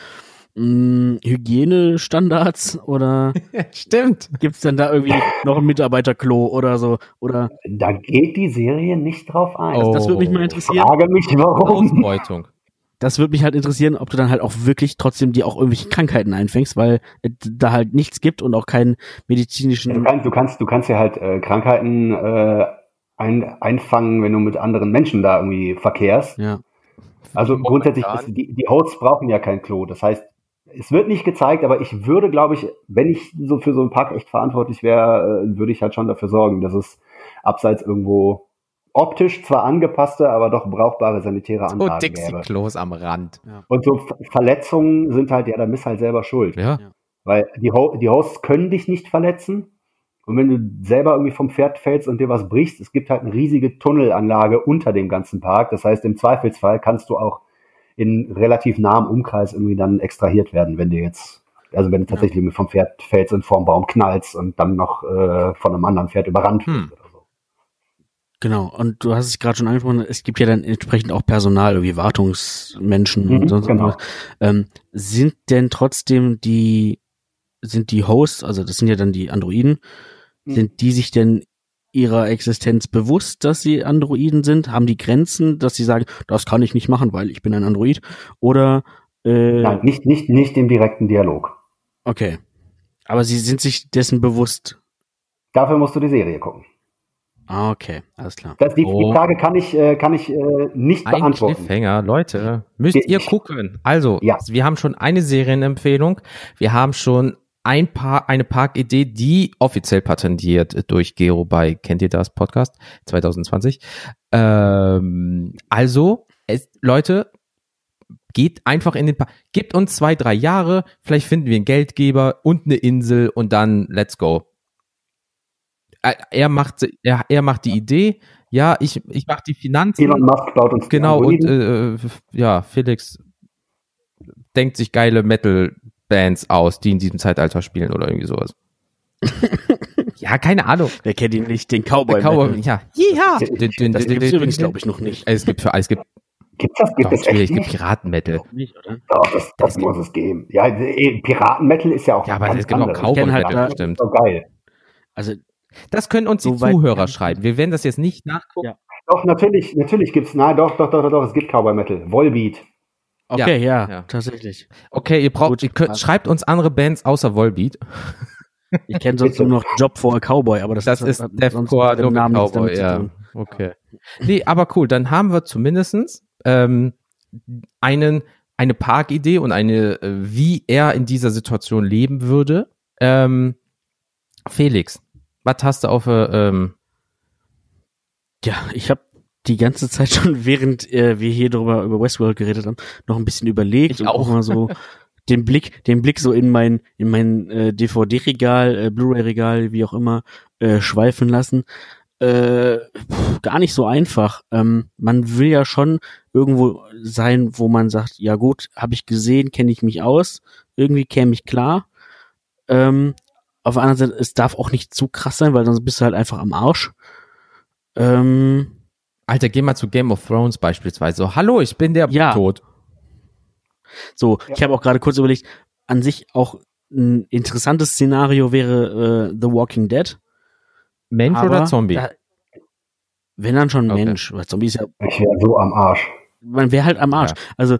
mh, Hygienestandards oder *laughs* Stimmt. gibt es dann da irgendwie noch ein Mitarbeiterklo oder so? Oder Da geht die Serie nicht drauf ein. Oh. das würde mich mal Ich interessieren. frage mich, warum. Ausbeutung. Das würde mich halt interessieren, ob du dann halt auch wirklich trotzdem dir auch irgendwelche Krankheiten einfängst, weil äh, da halt nichts gibt und auch keinen Du medizinischen. kannst, du kannst, du kannst ja halt äh, Krankheiten äh, ein, einfangen, wenn du mit anderen Menschen da irgendwie verkehrst. Ja. Also Momentan. grundsätzlich, ist, die, die Hosts brauchen ja kein Klo. Das heißt, es wird nicht gezeigt, aber ich würde, glaube ich, wenn ich so für so einen Park echt verantwortlich wäre, äh, würde ich halt schon dafür sorgen, dass es abseits irgendwo optisch zwar angepasste, aber doch brauchbare sanitäre Oh, Anlagen gäbe. Dixie-Klos am Rand. Und so Ver- Verletzungen sind halt, ja, da bist halt selber schuld. Ja. Weil die, Ho die Hosts können dich nicht verletzen. Und wenn du selber irgendwie vom Pferd fällst und dir was brichst, es gibt halt eine riesige Tunnelanlage unter dem ganzen Park. Das heißt, im Zweifelsfall kannst du auch in relativ nahem Umkreis irgendwie dann extrahiert werden, wenn dir jetzt, also wenn du tatsächlich irgendwie vom Pferd fällst und vorm Baum knallst und dann noch äh, von einem anderen Pferd überrannt Hm. wirst oder so. Genau, und du hast es gerade schon angesprochen, es gibt ja dann entsprechend auch Personal, irgendwie Wartungsmenschen Mhm, und sonst genau. was. Ähm, sind denn trotzdem die, sind die Hosts, also das sind ja dann die Androiden, Mhm. sind die sich denn ihrer Existenz bewusst, dass sie Androiden sind? Haben die Grenzen, dass sie sagen, das kann ich nicht machen, weil ich bin ein Android? Oder äh, Nein, nicht, nicht, nicht im direkten Dialog. okay. Aber sie sind sich dessen bewusst. Dafür musst du die Serie gucken. Ah, okay, alles klar. Das, die, Oh. die Frage kann ich, äh, kann ich äh, nicht Ein beantworten. Cliffhanger, Leute, müsst Geht ihr gucken. Also, Ja. wir haben schon eine Serienempfehlung. Wir haben schon ein paar, eine Parkidee, die offiziell patentiert durch Gero bei Kennt ihr das Podcast 2020. Ähm, also, es, Leute, geht einfach in den Park. Gebt uns zwei, drei Jahre, vielleicht finden wir einen Geldgeber und eine Insel und dann let's go. Er, er macht, er, er macht die Idee. Ja, ich, ich mache die Finanzen. Elon Musk baut uns Genau, und äh, ja, Felix denkt sich geile Metal-Bands aus, die in diesem Zeitalter spielen oder irgendwie sowas. *laughs* ja, keine Ahnung. Wer kennt ihn nicht? Den Cowboy. Cowboy, Metal. ja. Ja. Das gibt's übrigens, glaube ich, noch nicht. Es gibt für alles gibt, Gibt's das? Gibt doch, es echt es gibt? Piraten-Metal. Nicht, oder? Doch, das, das muss es geben. Ja, eh, Piratenmetal ist ja auch Ja, aber es gibt auch halt Cowboy-Metal, da- stimmt. So geil. Also Das können uns die Zuhörer schreiben. Wir werden das jetzt nicht nachgucken. Ja. Doch, natürlich, natürlich gibt's, na, doch, doch, doch, doch, doch, es gibt Cowboy Metal. Volbeat. Okay, ja, ja. tatsächlich. Okay, ihr braucht, Gut, ihr könnt, passt. schreibt uns andere Bands außer Volbeat. Ich kenne sonst nur noch Job for a Cowboy, aber das, Das ist sonst Deathcore, mit Namen Cowboy, ja. Okay. Nee, aber cool, dann haben wir zumindestens ähm, einen, eine Parkidee und eine, äh, wie er in dieser Situation leben würde. Ähm, Felix, was hast du auf, äh, ähm, Ja, ich habe die ganze Zeit *laughs* schon, während äh, wir hier drüber über Westworld geredet haben, noch ein bisschen überlegt Ich und auch. mal so *laughs* den Blick, den Blick so in mein in mein äh, DVD-Regal, äh, Blu-ray-Regal, wie auch immer, äh, schweifen lassen. Äh, pff, gar nicht so einfach. Ähm, man will ja schon irgendwo sein, wo man sagt, ja gut, habe ich gesehen, kenne ich mich aus, irgendwie käme ich klar. Ähm, auf der anderen Seite, es darf auch nicht zu krass sein, weil sonst bist du halt einfach am Arsch. Ähm, Alter, geh mal zu Game of Thrones beispielsweise. So, hallo, ich bin der Ja. Tod. So, ich habe auch gerade kurz überlegt, an sich auch ein interessantes Szenario wäre äh, The Walking Dead. Mensch aber oder Zombie? Da, wenn dann schon Okay. Mensch, weil Zombie ist ja, Ich wäre so am Arsch. man wäre halt am Arsch. Ja. Also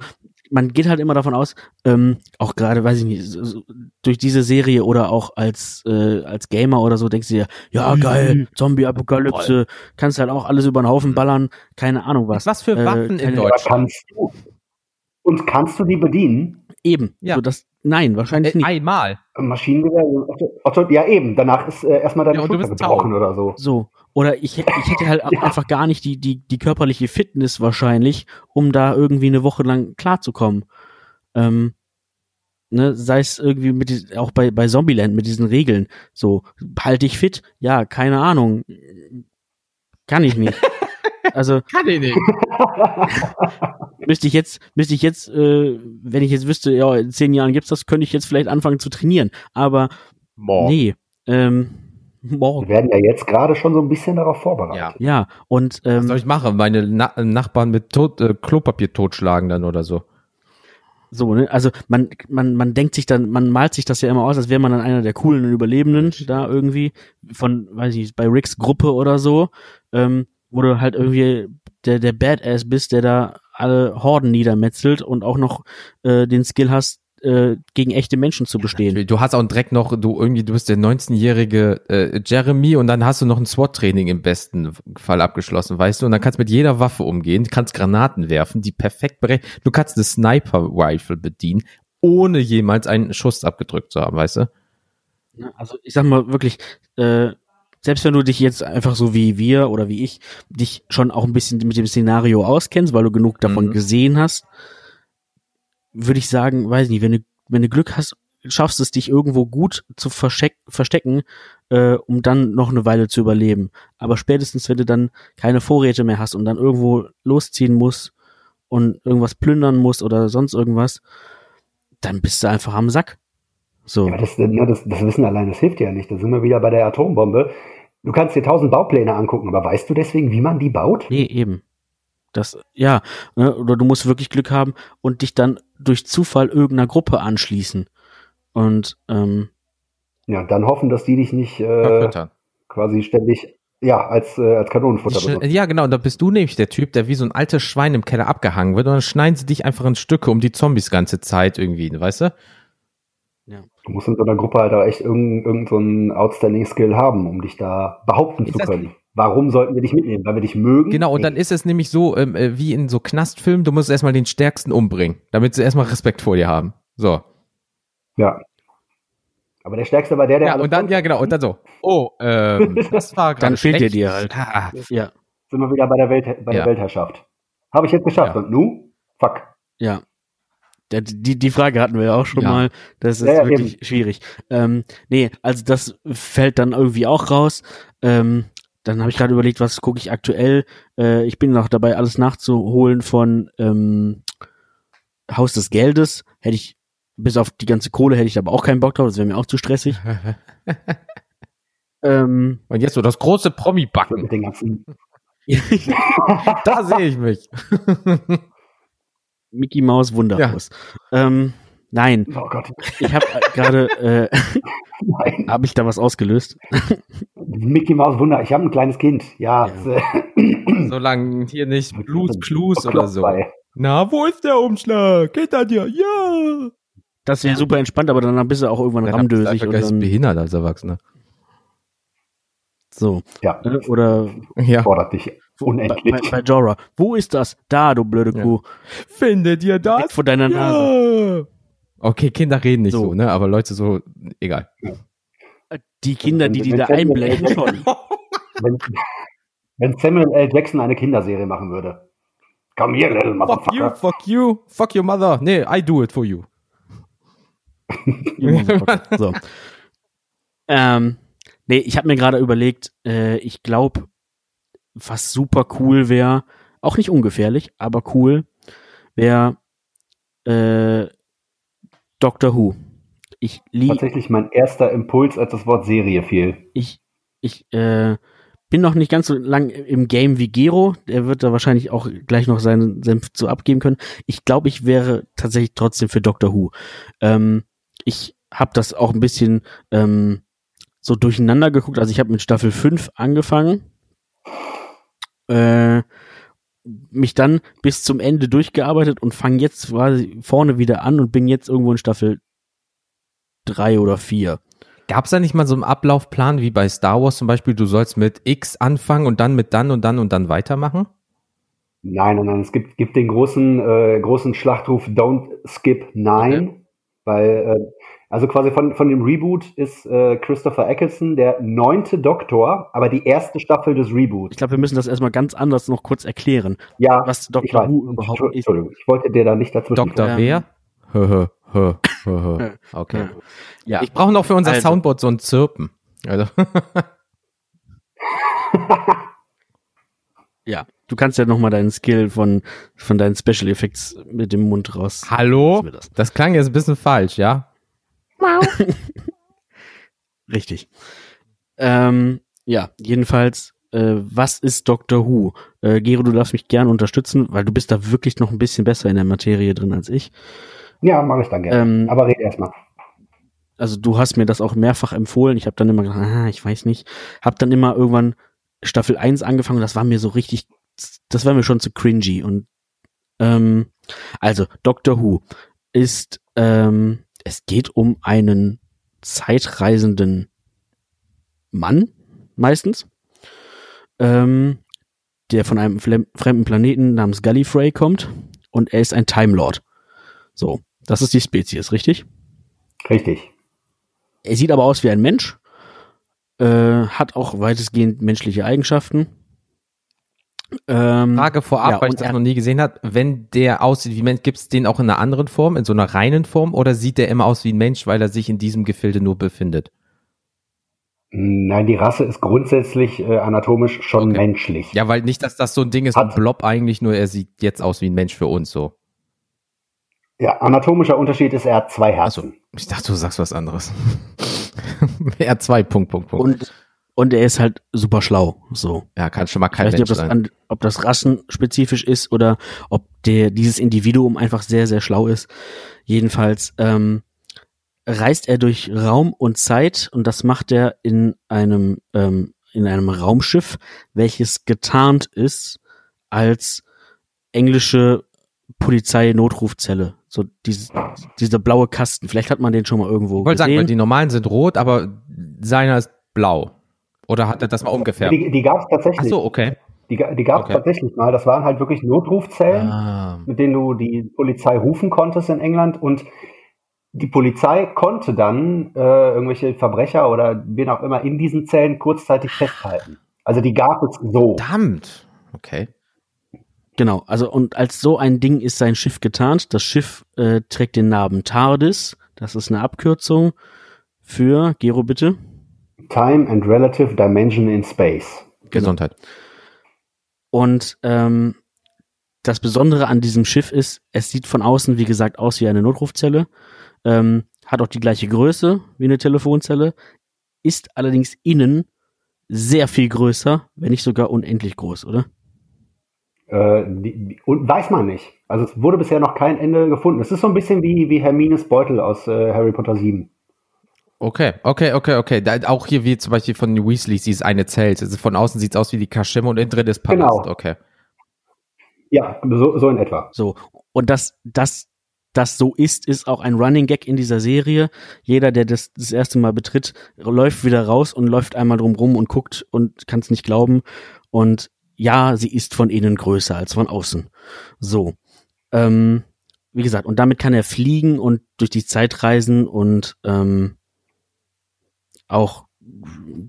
man geht halt immer davon aus, ähm, auch gerade, weiß ich nicht, so, so, durch diese Serie oder auch als äh, als Gamer oder so denkst du dir, ja geil, Zombie-Apokalypse, kannst halt auch alles über den Haufen ballern, keine Ahnung was. Was für Äh, Waffen in keine- Aber Deutschland? kannst du. Und kannst du die bedienen? Eben, Ja. so das, nein, wahrscheinlich Äh, nicht. einmal. Maschinengewehr? Otto, Otto, ja eben. Danach ist äh, erstmal deine Ja, Schulter gebrochen oder so. So. Oder ich, hätte- ich hätte halt *laughs* Ja. einfach gar nicht die, die, die körperliche Fitness wahrscheinlich, um da irgendwie eine Woche lang klarzukommen. Ähm, ne, sei es irgendwie mit auch bei, bei Zombieland mit diesen Regeln. So, halt dich fit? Ja, keine Ahnung. Kann ich nicht. *laughs* Also Kann ich nicht. *laughs* müsste ich jetzt, müsste ich jetzt, äh, wenn ich jetzt wüsste, ja, in zehn Jahren gibt's das, könnte ich jetzt vielleicht anfangen zu trainieren. Aber Boah. nee, ähm, morgen. Wir werden ja jetzt gerade schon so ein bisschen darauf vorbereitet. Ja, und ähm, Was soll ich machen? Meine Na Nachbarn mit tot, äh, Klopapier totschlagen dann oder so. So, ne? Also man, man, man denkt sich dann, man malt sich das ja immer aus, als wäre man dann einer der coolen Überlebenden da irgendwie von, weiß ich, nicht, bei Ricks Gruppe oder so, ähm, wo du halt irgendwie der, der Badass bist, der da alle Horden niedermetzelt und auch noch äh, den Skill hast, äh, gegen echte Menschen zu bestehen. Du hast auch direkt noch, du irgendwie, du bist der 19-jährige äh, Jeremy und dann hast du noch ein SWAT-Training im besten Fall abgeschlossen, weißt du? Und dann kannst du mit jeder Waffe umgehen, du kannst Granaten werfen, die perfekt berechnen. Du kannst eine Sniper-Rifle bedienen, ohne jemals einen Schuss abgedrückt zu haben, weißt du? Also ich sag mal wirklich, äh, selbst wenn du dich jetzt einfach so wie wir oder wie ich dich schon auch ein bisschen mit dem Szenario auskennst, weil du genug davon Mhm. gesehen hast, würde ich sagen, weiß nicht, wenn du, wenn du Glück hast, schaffst es dich irgendwo gut zu versteck, verstecken, äh, um dann noch eine Weile zu überleben. Aber spätestens, wenn du dann keine Vorräte mehr hast und dann irgendwo losziehen musst und irgendwas plündern musst oder sonst irgendwas, dann bist du einfach am Sack. So. Ja, das, das, das Wissen allein, das hilft ja nicht. Da sind wir wieder bei der Atombombe. Du kannst dir tausend Baupläne angucken, aber weißt du deswegen, wie man die baut? Nee, eben. Das, ja, ne, oder du musst wirklich Glück haben und dich dann durch Zufall irgendeiner Gruppe anschließen. Und ähm, Ja, dann hoffen, dass die dich nicht äh, quasi ständig, ja, als, äh, als Kanonenfutter schn- Ja, genau, und da bist du nämlich der Typ, der wie so ein altes Schwein im Keller abgehangen wird und dann schneiden sie dich einfach in Stücke um die Zombies ganze Zeit irgendwie, weißt du? Du musst in so einer Gruppe halt auch echt irgendeinen irgend so einen outstanding Skill haben, um dich da behaupten Ist zu das- können. Warum sollten wir dich mitnehmen? Weil wir dich mögen? Genau, und dann ist es nämlich so, ähm, äh, wie in so Knastfilmen, du musst erstmal den Stärksten umbringen, damit sie erstmal Respekt vor dir haben. So. Ja. Aber der Stärkste war der, der Ja, und dann, ja, genau, und dann so, oh, ähm, *laughs* das war gerade Dann fehlt dir dir halt. Ah, ja, sind wir wieder bei der, Welt, bei Ja. der Weltherrschaft. Habe ich jetzt geschafft. Ja. Und nu? Fuck. ja. Die, die Frage hatten wir ja auch schon Ja. mal. Das ist Ja, ja, wirklich schwierig. Ähm, nee, also das fällt dann irgendwie auch raus. Ähm, dann habe ich gerade überlegt, was gucke ich aktuell. Äh, ich bin noch dabei, alles nachzuholen von ähm, Haus des Geldes. Hätte ich, bis auf die ganze Kohle hätte ich aber auch keinen Bock drauf, das wäre mir auch zu stressig. *laughs* ähm, Und jetzt so das große Promi-Backen. Mit den ganzen. *laughs* Da sehe ich mich. *laughs* Mickey Maus Wunderhaus. Ähm, nein, Oh Gott. ich habe gerade, äh, habe ich da was ausgelöst? Mickey Maus Wunder. Ich habe ein kleines Kind. Ja. Ja. *clears throat* Solange hier nicht Blues Clues oder so. bei. Na, wo ist der Umschlag? Geht er dir? Ja. Das wäre super entspannt, aber dann bist du auch irgendwann Dann bist du ramdösig geistig dann, behindert als Erwachsener. so. Ja. Ne? Oder Ja. Fordert dich unendlich. Bei, bei, bei Jorah. Wo ist das? Da, du blöde Ja. Kuh. Findet ihr Weg das? vor deiner Nase. Ja. Okay, Kinder reden nicht so. So. ne? Aber Leute so, egal. Die Kinder, die die da einblenden, schon. Wenn, wenn Samuel L. Jackson eine Kinderserie machen würde. Come here, little Fuck you, motherfucker. fuck you, fuck your mother. Nee, I do it for you. *laughs* *laughs* so. Ähm, nee, ich habe mir gerade überlegt, äh, ich glaube, was super cool wäre, auch nicht ungefährlich, aber cool, wäre äh, Doctor Who. Ich liebe Tatsächlich mein erster Impuls, als das Wort Serie fiel. ich, ich äh, bin noch nicht ganz so lang im Game wie Gero. Der wird da wahrscheinlich auch gleich noch seinen Senf zu abgeben können. Ich glaube, ich wäre tatsächlich trotzdem für Doctor Who. Ähm, ich habe das auch ein bisschen ähm, so durcheinander geguckt. Also ich habe mit Staffel 5 angefangen. Äh, mich dann bis zum Ende durchgearbeitet und fange jetzt quasi vorne wieder an und bin jetzt irgendwo in Staffel 3 oder 4. Gab es da nicht mal so einen Ablaufplan wie bei Star Wars zum Beispiel, du sollst mit X anfangen und dann mit dann und dann und dann weitermachen? Nein, nein, nein. Es gibt, gibt den großen, äh, großen Schlachtruf Don't Skip Nine, weil, äh, also quasi von, von dem Reboot ist äh, Christopher Eccleston der neunte Doktor, aber die erste Staffel des Reboots. Ich glaube, wir müssen das erstmal ganz anders noch kurz erklären. Ja, was ich Doctor. Who überhaupt ist. Entschuldigung, ich wollte dir da nicht dazwischen. Dr. Ähm, wer? *laughs* Okay. Ja, Ich brauche noch für unser Also. Soundboard so ein Zirpen. Also, *laughs* ja. Du kannst ja nochmal deinen Skill von, von deinen Special Effects mit dem Mund raus. hallo? Das. Das klang jetzt ein bisschen falsch, ja? *laughs* Richtig. Ähm, ja, jedenfalls, äh, was ist Doctor Who? Äh, Gero, du darfst mich gerne unterstützen, weil du bist da wirklich noch ein bisschen besser in der Materie drin als ich. Ja, mache ich dann gerne. Ähm, aber red erstmal. Also du hast mir das auch mehrfach empfohlen. Ich habe dann immer gedacht, ah, ich weiß nicht. Hab dann immer irgendwann Staffel 1 angefangen das war mir so richtig, das war mir schon zu cringy. Und ähm, also Doctor Who ist, ähm, es geht um einen zeitreisenden Mann meistens, ähm, der von einem fremden Planeten namens Gallifrey kommt und er ist ein Time Lord. So, das ist die Spezies, richtig? Richtig. Er sieht aber aus wie ein Mensch, äh, hat auch weitestgehend menschliche Eigenschaften. Ähm, Frage vorab, ja, weil ich das er- noch nie gesehen habe. Wenn der aussieht wie Mensch, gibt es den auch in einer anderen Form, in so einer reinen Form, oder sieht der immer aus wie ein Mensch, weil er sich in diesem Gefilde nur befindet? Nein, die Rasse ist grundsätzlich äh, anatomisch schon Okay. menschlich. Ja, weil nicht, dass das so ein Ding ist, ein Hat- Blob eigentlich, nur er sieht jetzt aus wie ein Mensch für uns so. Ja, anatomischer Unterschied ist, er hat zwei Herzen. ich dachte, du sagst was anderes. *laughs* R2, Punkt, Punkt, Punkt. und, und er ist halt super schlau. So. ja, kann schon mal Ich kein weiß nicht, ob Mensch das, sein. an, ob das rassenspezifisch ist oder ob der, dieses Individuum einfach sehr, sehr schlau ist. Jedenfalls ähm, reist er durch Raum und Zeit und das macht er in einem, ähm, in einem Raumschiff, welches getarnt ist als englische Polizei-Notrufzelle. So dieses, dieser blaue Kasten. Vielleicht hat man den schon mal irgendwo Ich wollte sagen, gesehen. weil die normalen sind rot, aber seiner ist blau. Oder hat er das mal umgefärbt? Die, die gab es Ach tatsächlich. so, okay. Die, die gab es Okay. tatsächlich mal. Das waren halt wirklich Notrufzellen, Ah, mit denen du die Polizei rufen konntest in England. Und die Polizei konnte dann äh, irgendwelche Verbrecher oder wen auch immer in diesen Zellen kurzzeitig festhalten. Also die gab es so. verdammt. Okay. Genau, also und als so ein Ding ist sein Schiff getarnt. Das Schiff äh, trägt den Namen TARDIS. Das ist eine Abkürzung für, Gero bitte. Time and Relative Dimension in Space. Gesundheit. Und ähm, das Besondere an diesem Schiff ist, es sieht von außen, wie gesagt, aus wie eine Notrufzelle, ähm, hat auch die gleiche Größe wie eine Telefonzelle, ist allerdings innen sehr viel größer, wenn nicht sogar unendlich groß, oder? Äh, die, und weiß man nicht. Also es wurde bisher noch kein Ende gefunden. Es ist so ein bisschen wie, wie Hermines Beutel aus äh, Harry Potter 7. Okay, okay, okay, okay. Da, auch hier wie zum Beispiel von den Weasleys, dieses eine Zelt. Also von außen sieht's aus wie die Kaschemme und innen drin ist Palast. Genau. Okay. Ja, so, so in etwa. So. Und das, das, das so ist, ist auch ein Running Gag in dieser Serie. Jeder, der das das erste Mal betritt, läuft wieder raus und läuft einmal drum rum und guckt und kann es nicht glauben. Und ja, sie ist von innen größer als von außen. So. Ähm, wie gesagt, und damit kann er fliegen und durch die Zeit reisen und ähm, auch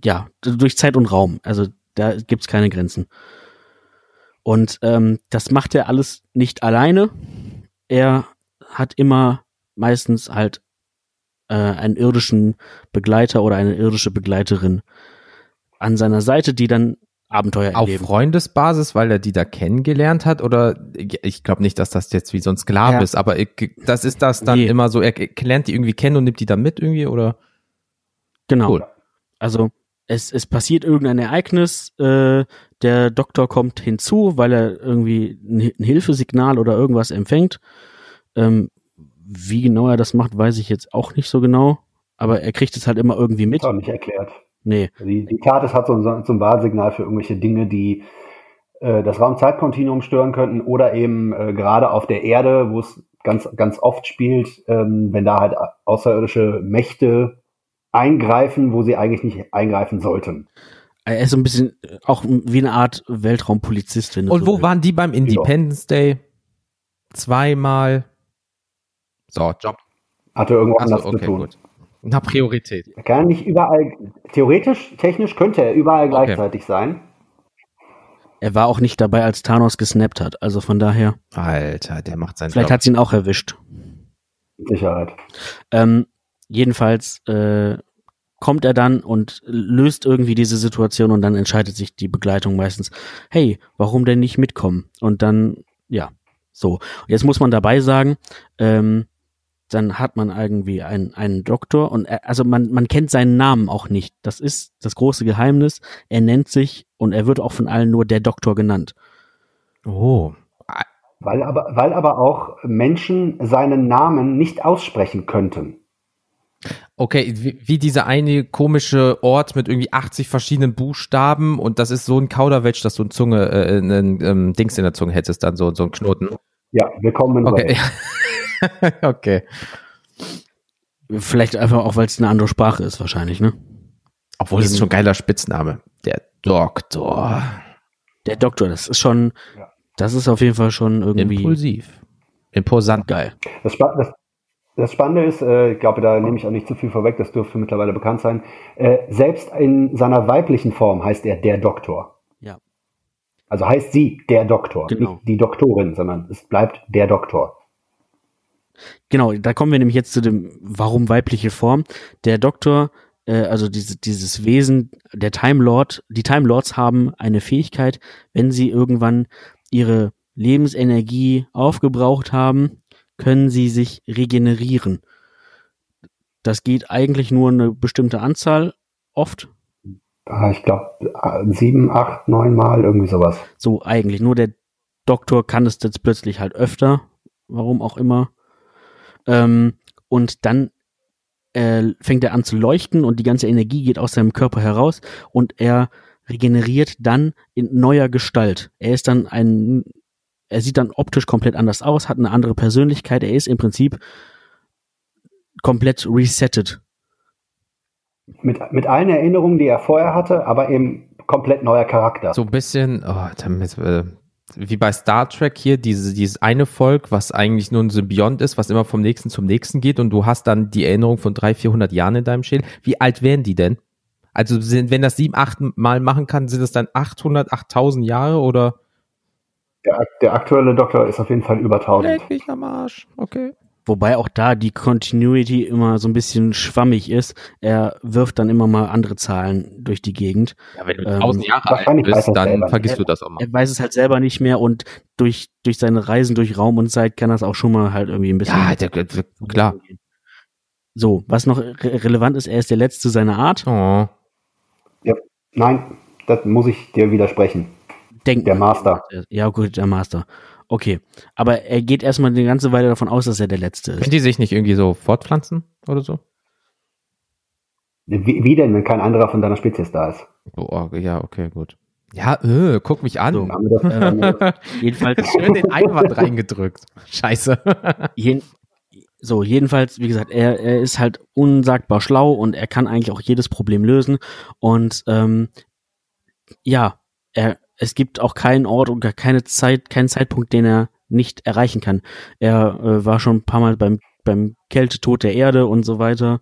ja durch Zeit und Raum. Also Da gibt's keine Grenzen. Und ähm, das macht er alles nicht alleine. Er hat immer meistens halt äh, einen irdischen Begleiter oder eine irdische Begleiterin an seiner Seite, die dann Abenteuer Auf erleben. Freundesbasis, weil er die da kennengelernt hat? Oder ich glaube nicht, dass das jetzt wie so ein Sklave Ja. ist, aber ich, das ist das dann Nee. immer so, er lernt die irgendwie kennen und nimmt die dann mit irgendwie oder? Genau. Cool. Also es, es passiert irgendein Ereignis, äh, der Doktor kommt hinzu, weil er irgendwie ein, Hi- ein Hilfesignal oder irgendwas empfängt. Ähm, wie genau er das macht, weiß ich jetzt auch nicht so genau. Aber er kriegt es halt immer irgendwie mit. Ist auch nicht erklärt. Nee, Die, die TARDIS hat so ein, so ein Warnsignal für irgendwelche Dinge, die äh, das Raumzeitkontinuum stören könnten oder eben äh, gerade auf der Erde, wo es ganz, ganz oft spielt, ähm, wenn da halt außerirdische Mächte eingreifen, wo sie eigentlich nicht eingreifen sollten. er ist so ein bisschen äh, auch wie eine Art Weltraumpolizist. Wenn du Und so wo willst. waren die beim Independence Day? Zweimal. So, Job. Hatte irgendwo Achso, anders zu okay, tun. gut. Na, Priorität. Er kann nicht überall, theoretisch, technisch könnte er überall Okay. gleichzeitig sein. Er war auch nicht dabei, als Thanos gesnappt hat. Also von daher, Alter, der macht seinen vielleicht hat's ihn auch erwischt. Sicherheit. Ähm, jedenfalls äh, kommt er dann und löst irgendwie diese Situation und dann entscheidet sich die Begleitung meistens, hey, warum denn nicht mitkommen? Und dann, ja, so. Jetzt muss man dabei sagen, ähm, dann hat man irgendwie einen, einen Doktor und er, also man, man kennt seinen Namen auch nicht. Das ist das große Geheimnis. Er nennt sich und er wird auch von allen nur der Doktor genannt. Oh. Weil aber, weil aber auch Menschen seinen Namen nicht aussprechen könnten. Okay, wie, wie dieser eine komische Ort mit irgendwie 80 verschiedenen Buchstaben und das ist so ein Kauderwelsch, dass du eine Zunge, äh, einen ähm, Dings in der Zunge hättest, dann so, so ein Knoten. Ja, willkommen in Okay. *laughs* *laughs* okay. Vielleicht einfach auch, weil es eine andere Sprache ist, wahrscheinlich, ne? Obwohl, das ist schon ein geiler Spitzname. Der Doktor. Der Doktor, das ist schon, Ja. das ist auf jeden Fall schon irgendwie Impulsiv. Imposant. geil. Das, das, das Spannende ist, äh, ich glaube, da nehme ich auch nicht zu viel vorweg, das dürfte mittlerweile bekannt sein. Äh, selbst in seiner weiblichen Form heißt er der Doktor. Ja. Also heißt sie der Doktor, Genau. nicht die Doktorin, sondern es bleibt der Doktor. Genau, da kommen wir nämlich jetzt zu dem, warum weibliche Form. Der Doktor, äh, also diese, dieses Wesen, der Time Lord, die Time Lords haben eine Fähigkeit, wenn sie irgendwann ihre Lebensenergie aufgebraucht haben, können sie sich regenerieren. Das geht eigentlich nur eine bestimmte Anzahl, oft. Ah, ich glaube, sieben, acht, neun Mal, irgendwie sowas. So eigentlich. Nur der Doktor kann es jetzt plötzlich halt öfter, warum auch immer. Ähm, und dann äh, fängt er an zu leuchten und die ganze Energie geht aus seinem Körper heraus und er regeneriert dann in neuer Gestalt. Er ist dann ein, er sieht dann optisch komplett anders aus, hat eine andere Persönlichkeit. Er ist im Prinzip komplett resettet. Mit, mit allen Erinnerungen, die er vorher hatte, aber eben komplett neuer Charakter. So ein bisschen, oh, damit, äh, wie bei Star Trek hier, diese, dieses eine Volk, was eigentlich nur ein Symbiont ist, was immer vom nächsten zum nächsten geht und du hast dann die Erinnerung von 300, 400 Jahren in deinem Schädel. Wie alt wären die denn? Also sind, wenn das sieben, acht Mal machen kann, sind es dann 800, 8000 Jahre oder? Der, der aktuelle Doktor ist auf jeden Fall über 1000. Leck mich am Arsch, okay. Wobei auch da die Continuity immer so ein bisschen schwammig ist. Er wirft dann immer mal andere Zahlen durch die Gegend. Ja, wenn du Ähm, 1000 Jahre alt bist, er dann vergisst du das auch mal. Er weiß es halt selber nicht mehr und durch, durch seine Reisen durch Raum und Zeit kann das auch schon mal halt irgendwie ein bisschen. Ja, der, der, klar. So, was noch re relevant ist, er ist der letzte seiner Art. Oh. Nein, das muss ich dir widersprechen. Denken. Der Master. Ja, gut, der Master. Okay. Aber er geht erstmal eine ganze Weile davon aus, dass er der Letzte Können ist. die sich nicht irgendwie so fortpflanzen oder so? Wie, wie denn, wenn kein anderer von deiner Spezies da ist? Oh, ja, okay, gut. Ja, äh, guck mich an. So. Das *laughs* Jedenfalls, Schön den Einwand reingedrückt. Scheiße. jeden, so, jedenfalls, wie gesagt, er, er ist halt unsagbar schlau und er kann eigentlich auch jedes Problem lösen. Und ähm, ja, er, es gibt auch keinen Ort und gar keine Zeit, keinen Zeitpunkt, den er nicht erreichen kann. Er äh, war schon ein paar Mal beim, beim Kältetod der Erde und so weiter,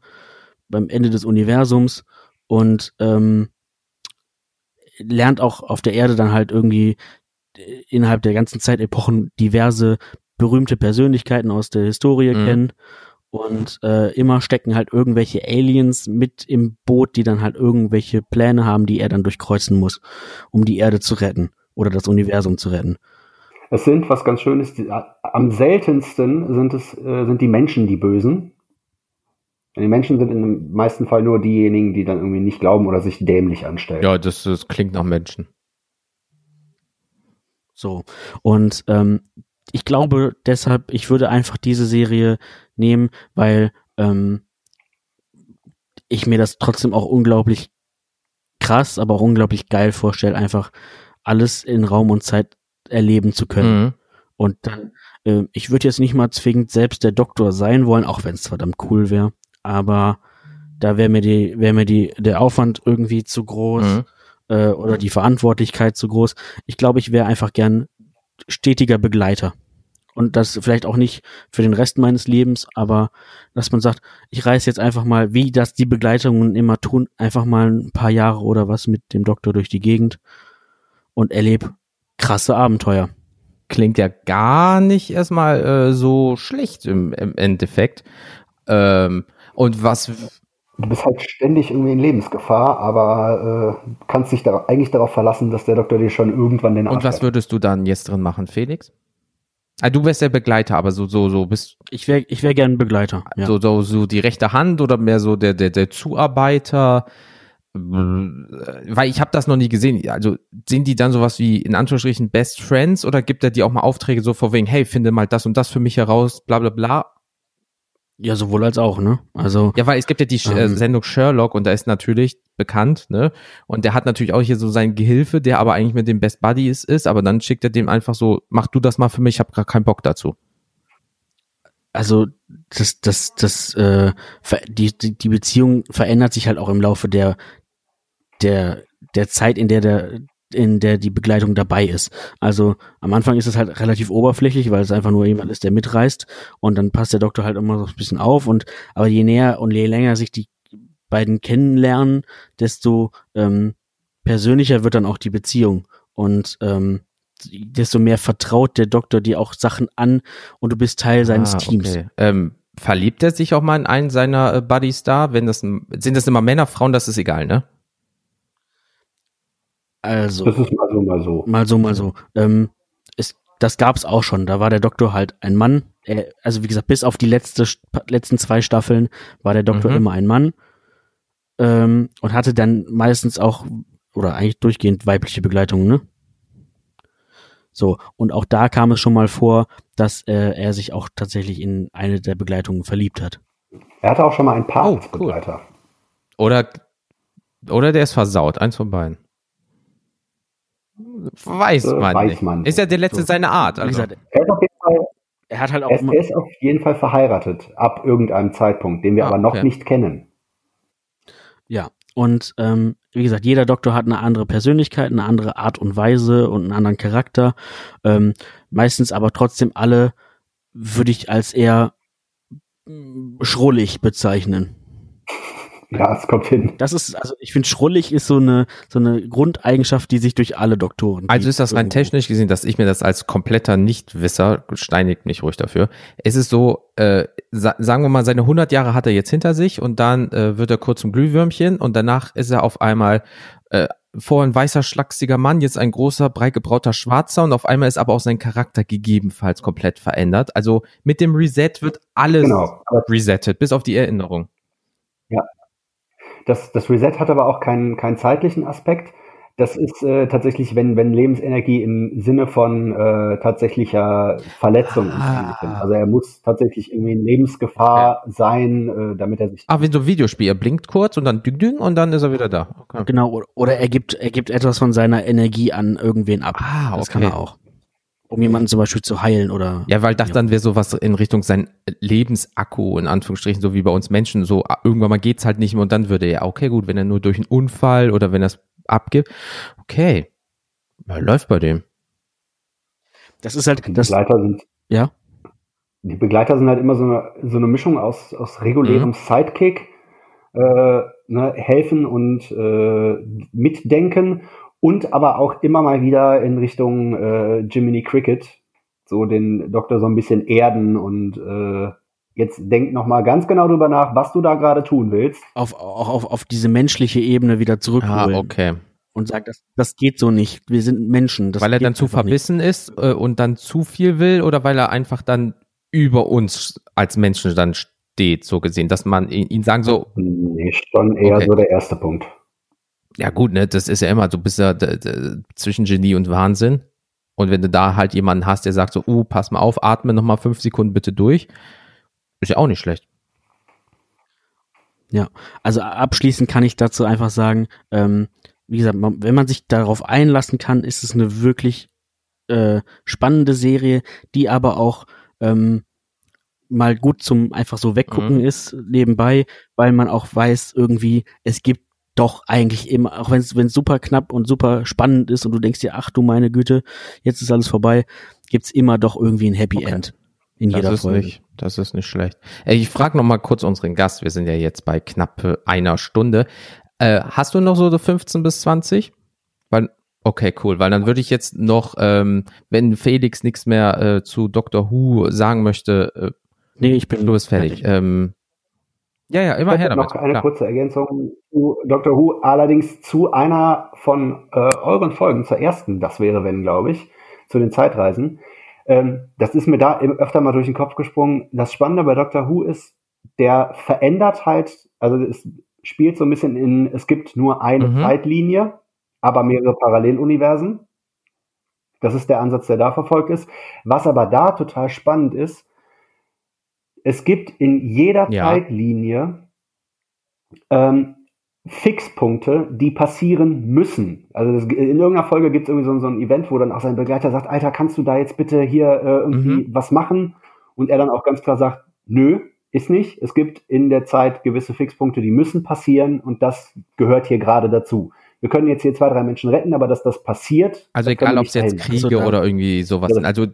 beim Ende des Universums und ähm, lernt auch auf der Erde dann halt irgendwie äh, innerhalb der ganzen Zeitepochen diverse berühmte Persönlichkeiten aus der Historie Mhm. kennen. Und äh, immer stecken halt irgendwelche Aliens mit im Boot, die dann halt irgendwelche Pläne haben, die er dann durchkreuzen muss, um die Erde zu retten oder das Universum zu retten. Es sind, was ganz schön ist, die, am seltensten sind es äh, sind die Menschen die Bösen. Die Menschen sind im meisten Fall nur diejenigen, die dann irgendwie nicht glauben oder sich dämlich anstellen. Ja, das, das klingt nach Menschen. So. Und ähm, ich glaube deshalb, ich würde einfach diese Serie nehmen, weil ähm, ich mir das trotzdem auch unglaublich krass, aber auch unglaublich geil vorstelle, einfach alles in Raum und Zeit erleben zu können. Mhm. Und dann, äh, ich würde jetzt nicht mal zwingend selbst der Doktor sein wollen, auch wenn es verdammt cool wäre, aber da wäre mir die, wäre mir die, der Aufwand irgendwie zu groß Mhm. äh, oder die Verantwortlichkeit zu groß. Ich glaube, ich wäre einfach gern stetiger Begleiter. Und das vielleicht auch nicht für den Rest meines Lebens, aber dass man sagt, ich reise jetzt einfach mal, wie das die Begleitungen immer tun, einfach mal ein paar Jahre oder was mit dem Doktor durch die Gegend und erlebe krasse Abenteuer. Klingt ja gar nicht erstmal äh, so schlecht im, im Endeffekt. Ähm, und was, Du bist halt ständig irgendwie in Lebensgefahr, aber äh, kannst dich da eigentlich darauf verlassen, dass der Doktor dir schon irgendwann den Arsch und was rettet. würdest du dann jetzt drin machen, Felix? Ah, du wärst der Begleiter, aber so, so, so bist Ich wäre ich wär gern Begleiter. Ja. so, so, so die rechte Hand oder mehr so der, der, der Zuarbeiter? Weil ich habe das noch nie gesehen. Also sind die dann sowas wie in Anführungsstrichen Best Friends oder gibt er dir auch mal Aufträge so vor wegen, hey, finde mal das und das für mich heraus, bla bla bla. Ja, sowohl als auch, ne? Also, Ja, weil es gibt ja die äh, Ähm. Sendung Sherlock und da ist natürlich bekannt, ne? Und der hat natürlich auch hier so seinen Gehilfe, der aber eigentlich mit dem Best Buddy ist, ist, aber dann schickt er dem einfach so, mach du das mal für mich, ich habe gar keinen Bock dazu. also das, das, das, äh, die, die Beziehung verändert sich halt auch im Laufe der, der, der Zeit, in der der, in der die Begleitung dabei ist. Also am Anfang ist es halt relativ oberflächlich, weil es einfach nur jemand ist, der mitreist und dann passt der Doktor halt immer so ein bisschen auf und aber je näher und je länger sich die beiden kennenlernen, desto ähm, persönlicher wird dann auch die Beziehung und ähm, desto mehr vertraut der Doktor dir auch Sachen an und du bist Teil seines Ah, Teams. Okay. Ähm, verliebt er sich auch mal in einen seiner äh, Buddies da? Wenn das sind das immer Männer, Frauen, das ist egal, ne? Also Das ist mal so, mal so. mal so, mal so. Ähm, es, das gab's auch schon. Da war der Doktor halt ein Mann. Er, also wie gesagt, bis auf die letzte, letzten zwei Staffeln war der Doktor Mhm. immer ein Mann ähm, und hatte dann meistens auch oder eigentlich durchgehend weibliche Begleitung, ne? So und auch da kam es schon mal vor, dass äh, er sich auch tatsächlich in eine der Begleitungen verliebt hat. Er hatte auch schon mal Oh, Paar cool. als Begleiter. Oder oder der ist versaut, eins von beiden. Weiß Äh, man weiß nicht. man Ist ja der letzte So. seiner Art. Also. gesagt, Er ist auf jeden Fall, er hat halt auch er ist, auf jeden Fall verheiratet, ab irgendeinem Zeitpunkt, den wir Ah, aber noch okay. nicht kennen. Ja, und ähm, wie gesagt, jeder Doktor hat eine andere Persönlichkeit, eine andere Art und Weise und einen anderen Charakter. Ähm, meistens aber trotzdem alle würde ich als eher mm, schrullig bezeichnen. Ja, es kommt hin. Das ist, also ich finde, schrullig ist so eine so eine Grundeigenschaft, die sich durch alle Doktoren. Also ist das rein Irgendwo. technisch gesehen, dass ich mir das als kompletter Nichtwisser, steinigt mich ruhig dafür, es ist so, äh, sa sagen wir mal, seine 100 Jahre hat er jetzt hinter sich und dann äh, wird er kurz zum Glühwürmchen und danach ist er auf einmal äh, vorher ein weißer, schlachsiger Mann, jetzt ein großer, breit gebrauter Schwarzer und auf einmal ist aber auch sein Charakter gegebenenfalls komplett verändert. Also mit dem Reset wird alles Genau. Resettet, bis auf die Erinnerung. Das, das Reset hat aber auch keinen, keinen zeitlichen Aspekt. Das ist äh, tatsächlich, wenn, wenn Lebensenergie im Sinne von äh, tatsächlicher Verletzung Ah. ist. Also er muss tatsächlich irgendwie in Lebensgefahr sein, äh, damit er sich. Ah, wie so ein Videospiel, er blinkt kurz und dann düng, düng und dann ist er wieder da. Okay. Genau, oder- er gibt, er gibt etwas von seiner Energie an irgendwen ab. Ah, Das okay. kann er auch. Um jemanden zum Beispiel zu heilen oder. Ja, weil das dann wäre sowas in Richtung sein Lebensakku, in Anführungsstrichen, so wie bei uns Menschen, so ah, irgendwann mal geht's halt nicht mehr und dann würde er, okay, gut, wenn er nur durch einen Unfall oder wenn er es abgibt, okay, ja, läuft bei dem. Das ist halt, Die das, Begleiter sind, ja. die Begleiter sind halt immer so eine, so eine Mischung aus, aus regulärem Mhm. Sidekick, äh, ne, helfen und äh, mitdenken Und aber auch immer mal wieder in Richtung äh, Jiminy Cricket, so den Doktor so ein bisschen erden und äh, jetzt denk noch mal ganz genau drüber nach, was du da gerade tun willst. Auf, auch auf, auf diese menschliche Ebene wieder zurückholen. Ah, okay. Und sagt, das, das geht so nicht. Wir sind Menschen. Das weil er dann zu einfach nicht. verbissen ist äh, und dann zu viel will oder weil er einfach dann über uns als Menschen dann steht, so gesehen, dass man ihn, ihn sagen so, Nee, schon eher Okay. so der erste Punkt. Ja gut, ne, das ist ja immer, du bist ja zwischen Genie und Wahnsinn. Und wenn du da halt jemanden hast, der sagt so, uh, pass mal auf, atme noch mal fünf Sekunden bitte durch, ist ja auch nicht schlecht. Ja, also abschließend kann ich dazu einfach sagen, ähm, wie gesagt, man, wenn man sich darauf einlassen kann, ist es eine wirklich äh, spannende Serie, die aber auch ähm, mal gut zum einfach so weggucken Mhm. ist nebenbei, weil man auch weiß irgendwie, es gibt doch eigentlich immer, auch wenn es wenn es super knapp und super spannend ist und du denkst dir, ach du meine Güte, jetzt ist alles vorbei, gibt's immer doch irgendwie ein Happy Okay. End in Das jeder ist Folge. nicht, das ist nicht schlecht. Ich frage noch mal kurz unseren Gast. Wir sind ja jetzt bei knapp äh, einer Stunde. Äh, hast du noch so 15 bis 20? Weil, okay, cool. Weil dann würde ich jetzt noch, ähm, wenn Felix nichts mehr äh, zu Dr. Who sagen möchte, äh, Nee, ich bin du bist fertig. Ähm, ja, ja, immer Ich her damit. noch eine Klar. kurze Ergänzung zu Dr. Who, allerdings zu einer von äh, euren Folgen, zur ersten, das wäre wenn, glaube ich, zu den Zeitreisen. Ähm, das ist mir da öfter mal durch den Kopf gesprungen. Das Spannende bei Dr. Who ist, der verändert halt, also es spielt so ein bisschen in, es gibt nur eine Mhm. Zeitlinie, aber mehrere Paralleluniversen. Das ist der Ansatz, der da verfolgt ist. Was aber da total spannend ist, es gibt in jeder Ja. Zeitlinie ähm, Fixpunkte, die passieren müssen. Also das, in irgendeiner Folge gibt es irgendwie so, so ein Event, wo dann auch sein Begleiter sagt, Alter, kannst du da jetzt bitte hier äh, irgendwie Mhm. was machen? Und er dann auch ganz klar sagt, nö, ist nicht. Es gibt in der Zeit gewisse Fixpunkte, die müssen passieren und das gehört hier gerade dazu. Wir können jetzt hier zwei, drei Menschen retten, aber dass das passiert, Also egal, ob es jetzt. Kriege Also oder irgendwie sowas sind. Also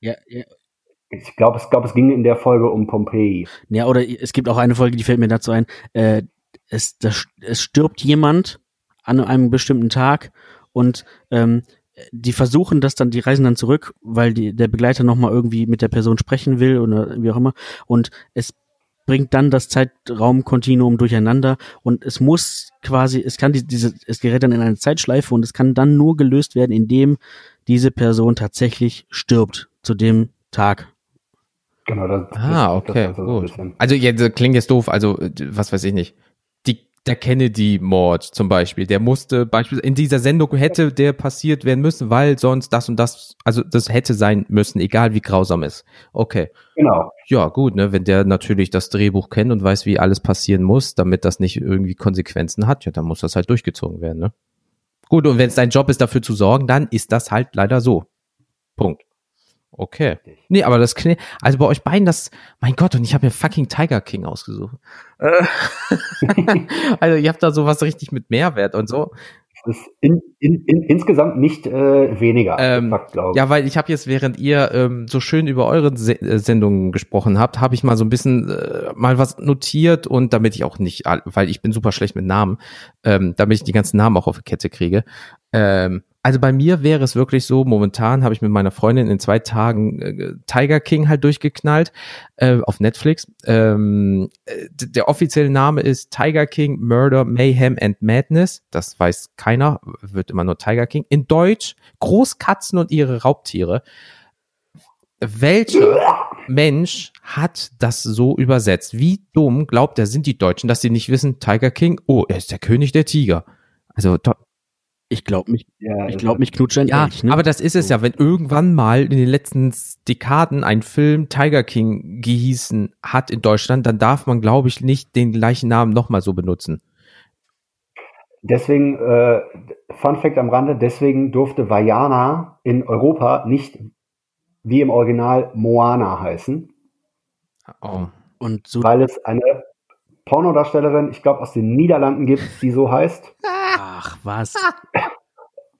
ja, ja, Ich glaube, es, glaub, es ging in der Folge um Pompeji. Ja, oder es gibt auch eine Folge, die fällt mir dazu ein. Äh, es, das, es stirbt jemand an einem bestimmten Tag und ähm, die versuchen das dann, die reisen dann zurück, weil die, der Begleiter nochmal irgendwie mit der Person sprechen will oder wie auch immer. Und es bringt dann das Zeitraumkontinuum durcheinander und es muss quasi, es kann die, diese, es gerät dann in eine Zeitschleife und es kann dann nur gelöst werden, indem diese Person tatsächlich stirbt zu dem Tag. Genau, das, Ah, das- das okay, war so ein gut. bisschen. Also jetzt klingt jetzt doof, also was weiß ich nicht. Die, der Kennedy-Mord zum Beispiel, der musste beispielsweise in dieser Sendung hätte der passiert werden müssen, weil sonst das und das, also das hätte sein müssen, egal wie grausam es. Okay. Genau. Ja, gut, ne, wenn der natürlich das Drehbuch kennt und weiß, wie alles passieren muss, damit das nicht irgendwie Konsequenzen hat, ja, dann muss das halt durchgezogen werden, ne? Gut, und wenn es dein Job ist, dafür zu sorgen, dann ist das halt leider so. Punkt. Okay. Nee, aber das klingt, also bei euch beiden, das, mein Gott, und ich habe mir fucking Tiger King ausgesucht. Äh, *laughs* also ihr habt da sowas richtig mit Mehrwert und so. Das ist in, in, in, insgesamt nicht äh, weniger, Ähm, glaube ich. Ja, weil ich habe jetzt, während ihr ähm, so schön über eure Se äh, Sendungen gesprochen habt, habe ich mal so ein bisschen äh, mal was notiert und damit ich auch nicht, weil ich bin super schlecht mit Namen, ähm, damit ich die ganzen Namen auch auf die Kette kriege. Ähm, also bei mir wäre es wirklich so, momentan habe ich mit meiner Freundin in zwei Tagen äh, Tiger King halt durchgeknallt äh, auf Netflix. Ähm, äh, der offizielle Name ist Tiger King Murder, Mayhem and Madness. Das weiß keiner, wird immer nur Tiger King. In Deutsch Großkatzen und ihre Raubtiere. Welcher Mensch hat das so übersetzt? Wie dumm glaubt er, sind die Deutschen, dass sie nicht wissen, Tiger King, oh, er ist der König der Tiger. Also Ich glaube mich, ja, ich glaube mich knutscht ja, Elch, ne? aber das ist es ja, wenn irgendwann mal in den letzten Dekaden ein Film Tiger King gehießen hat in Deutschland, dann darf man, glaube ich, nicht den gleichen Namen nochmal so benutzen. Deswegen, äh, Fun Fact am Rande, deswegen durfte Vajana in Europa nicht wie im Original Moana heißen, Oh. Und so, weil es eine Pornodarstellerin, ich glaube aus den Niederlanden gibt, die so heißt. *laughs* ach was. *laughs*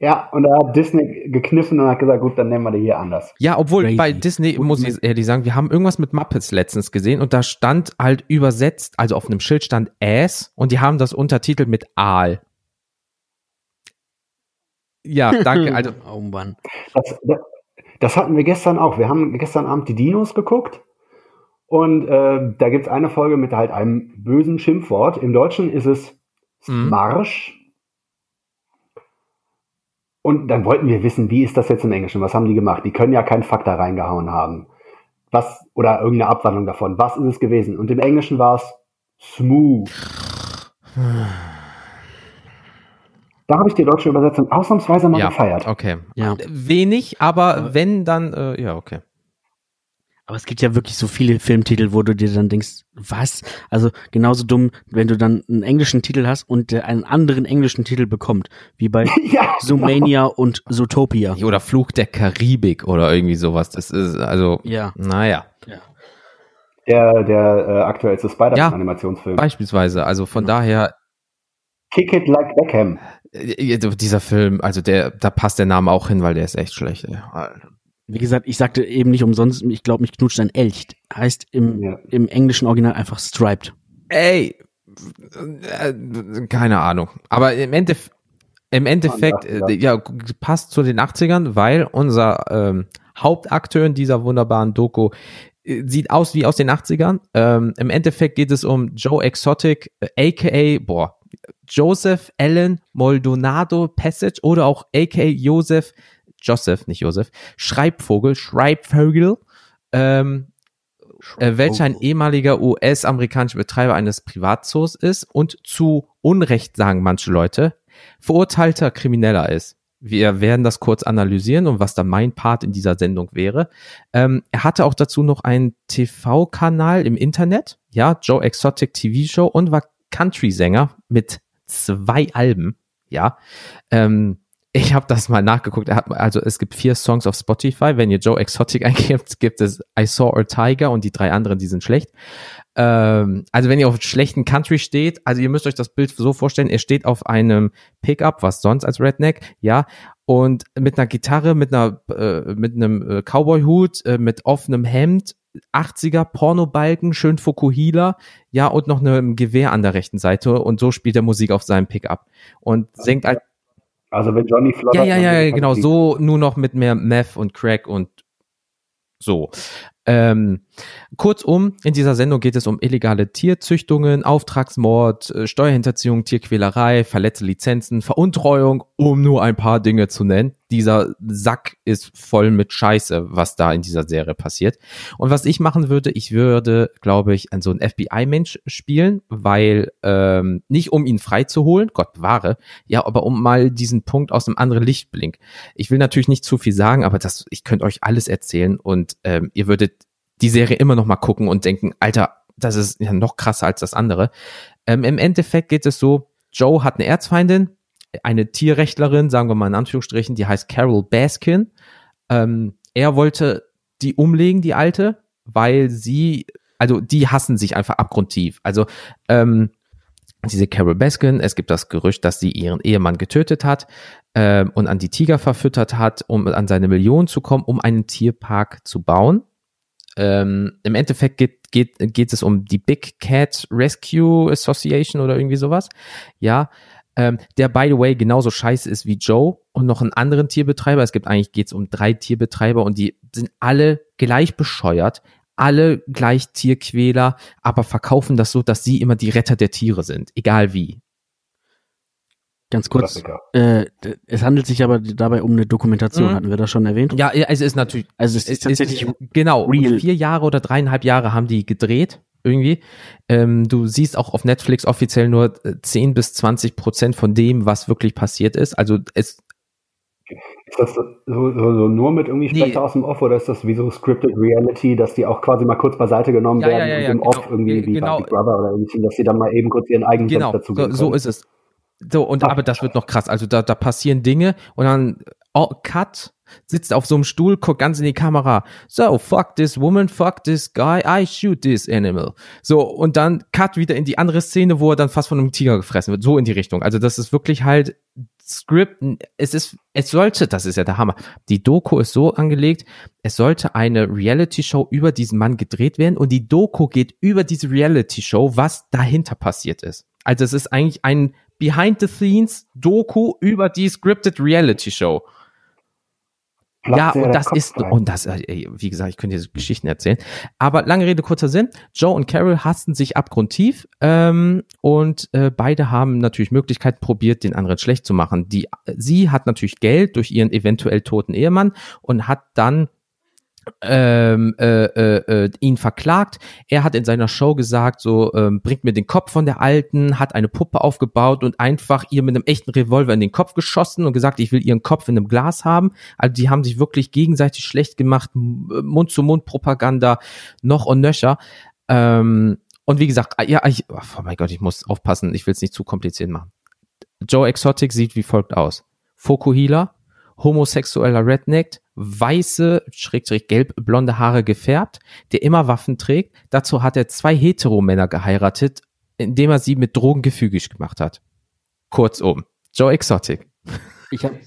Ja, und da hat Disney gekniffen und hat gesagt, gut, dann nennen wir die hier anders. Ja, obwohl Crazy. bei Disney, muss ich ehrlich sagen, wir haben irgendwas mit Muppets letztens gesehen und da stand halt übersetzt, also auf einem Schild stand Ass und die haben das untertitelt mit Aal. Ja, danke. *laughs* Also, oh Mann. Das, das, das hatten wir gestern auch. Wir haben gestern Abend die Dinos geguckt. Und äh, da gibt's eine Folge mit halt einem bösen Schimpfwort. Im Deutschen ist es Mhm. Marsch. Und dann wollten wir wissen, wie ist das jetzt im Englischen? Was haben die gemacht? Die können ja keinen Fakt da reingehauen haben. Was, oder irgendeine Abwandlung davon. Was ist es gewesen? Und im Englischen war es smooth. Da habe ich die deutsche Übersetzung ausnahmsweise mal ja, gefeiert. okay. Ja. Wenig, aber wenn, dann, äh, ja, okay. Aber es gibt ja wirklich so viele Filmtitel, wo du dir dann denkst, was? Also genauso dumm, wenn du dann einen englischen Titel hast und der einen anderen englischen Titel bekommt, wie bei *laughs* Ja, Zoomania und Zootopia. Oder Fluch der Karibik oder irgendwie sowas. Das ist, also, Ja. naja, der, der äh, aktuellste Ja. Spider-Man-Animationsfilm. beispielsweise. Also von daher, Kick It Like Beckham. äh, dieser Film, also der, da passt der Name auch hin, weil der ist echt schlecht. Ey. Wie gesagt, ich sagte eben nicht umsonst, ich glaube, mich knutscht ein Elch. Heißt im, Ja. im englischen Original einfach Striped. Ey, äh, keine Ahnung. Aber im Endeffekt, im Endeffekt, Ja, äh, ja, passt zu den 80ern, weil unser ähm, Hauptakteur in dieser wunderbaren Doku äh, sieht aus wie aus den 80ern. Ähm, Im Endeffekt geht es um Joe Exotic, äh, aka, boah, Joseph Allen Maldonado Passage oder auch aka Joseph, Joseph, nicht Joseph, Schreibvogel, Schreibvögel, ähm, äh, welcher ein ehemaliger US-amerikanischer Betreiber eines Privatzoos ist und zu Unrecht sagen manche Leute, verurteilter Krimineller ist. Wir werden das kurz analysieren und was dann mein Part in dieser Sendung wäre. Ähm, er hatte auch dazu noch einen TV-Kanal im Internet, ja, Joe Exotic TV Show und war Country-Sänger mit zwei Alben, ja. Ähm, ich habe das mal nachgeguckt. Also es gibt vier Songs auf Spotify. Wenn ihr Joe Exotic *laughs* eingebt, gibt es I Saw a Tiger und die drei anderen, die sind schlecht. Ähm, also wenn ihr auf schlechten Country steht, also ihr müsst euch das Bild so vorstellen, er steht auf einem Pickup, was sonst als Redneck, ja, und mit einer Gitarre, mit einer, äh, mit einem äh, Cowboy-Hut, äh, mit offenem Hemd, 80er Pornobalken, schön Fukuhila, ja, und noch einem Gewehr an der rechten Seite und so spielt er Musik auf seinem Pickup und singt halt Also wenn Johnny Flotter. ja, ja, ja, ja, genau, so nur noch mit mehr Meth und Crack und so. Ähm, kurzum, in dieser Sendung geht es um illegale Tierzüchtungen, Auftragsmord, äh, Steuerhinterziehung, Tierquälerei, verletzte Lizenzen, Veruntreuung, um nur ein paar Dinge zu nennen. Dieser Sack ist voll mit Scheiße, was da in dieser Serie passiert. Und was ich machen würde, ich würde, glaube ich, an so einen FBI-Mensch spielen, weil ähm, nicht um ihn freizuholen, Gott bewahre, ja, aber um mal diesen Punkt aus einem anderen Licht blink. Ich will natürlich nicht zu viel sagen, aber das, ich könnte euch alles erzählen und ähm, ihr würdet die Serie immer noch mal gucken und denken, Alter, das ist ja noch krasser als das andere. Ähm, Im Endeffekt geht es so, Joe hat eine Erzfeindin, eine Tierrechtlerin, sagen wir mal in Anführungsstrichen, die heißt Carol Baskin. Ähm, er wollte die umlegen, die alte, weil sie, also die hassen sich einfach abgrundtief. Also ähm, diese Carol Baskin, es gibt das Gerücht, dass sie ihren Ehemann getötet hat ähm, und an die Tiger verfüttert hat, um an seine Million zu kommen, um einen Tierpark zu bauen. Ähm, Im Endeffekt geht, geht, geht es um die Big Cat Rescue Association oder irgendwie sowas. Ja, ähm, der by the way genauso scheiße ist wie Joe und noch einen anderen Tierbetreiber. Es gibt eigentlich geht's um drei Tierbetreiber und die sind alle gleich bescheuert, alle gleich Tierquäler, aber verkaufen das so, dass sie immer die Retter der Tiere sind, egal wie. Ganz kurz, Klassiker. äh, es handelt sich aber dabei um eine Dokumentation, Mhm. hatten wir das schon erwähnt? Ja, es ist natürlich Also es ist tatsächlich genau real. vier Jahre oder dreieinhalb Jahre haben die gedreht irgendwie. Ähm, du siehst auch auf Netflix offiziell nur äh, 10 bis 20 Prozent von dem, was wirklich passiert ist. Also es Ist das so, so, so nur mit irgendwie Nee. Sprecher aus dem Off oder ist das wie so Scripted Reality, dass die auch quasi mal kurz beiseite genommen Ja, werden ja, und ja, im genau. Off irgendwie wie Genau. bei Big Brother oder irgendwie, dass sie dann mal eben kurz ihren eigenen genau Senf dazu so, so ist es. So und aber das wird noch krass. Also da da passieren Dinge und dann oh, Cut sitzt auf so einem Stuhl, guckt ganz in die Kamera. So, fuck this woman, fuck this guy, I shoot this animal. So, und dann Cut wieder in die andere Szene, wo er dann fast von einem Tiger gefressen wird. So in die Richtung. Also das ist wirklich halt Script. Es ist, es sollte, das ist ja der Hammer. Die Doku ist so angelegt, es sollte eine Reality-Show über diesen Mann gedreht werden und die Doku geht über diese Reality-Show, was dahinter passiert ist. Also es ist eigentlich ein Behind-the-Scenes-Doku über die Scripted Reality Show. Platzt ja, und das Kopf ist, rein. und das, äh, wie gesagt, ich könnte diese Geschichten erzählen. Aber lange Rede, kurzer Sinn. Joe und Carol hassten sich abgrundtief ähm, und äh, beide haben natürlich Möglichkeiten probiert, den anderen schlecht zu machen. Die, sie hat natürlich Geld durch ihren eventuell toten Ehemann und hat dann ähm, äh, äh, äh, ihn verklagt. Er hat in seiner Show gesagt, so ähm, bringt mir den Kopf von der Alten, hat eine Puppe aufgebaut und einfach ihr mit einem echten Revolver in den Kopf geschossen und gesagt, ich will ihren Kopf in einem Glas haben. Also die haben sich wirklich gegenseitig schlecht gemacht, Mund-zu-Mund-Propaganda, noch und nöcher. Ähm, und wie gesagt, ja, ich, oh mein Gott, ich muss aufpassen, ich will es nicht zu kompliziert machen. Joe Exotic sieht wie folgt aus. Fokuhila, homosexueller Redneck, weiße, schrägstrich gelb, blonde Haare gefärbt, der immer Waffen trägt. Dazu hat er zwei Heteromänner geheiratet, indem er sie mit Drogen gefügig gemacht hat. Kurzum, Joe Exotic. Ich habe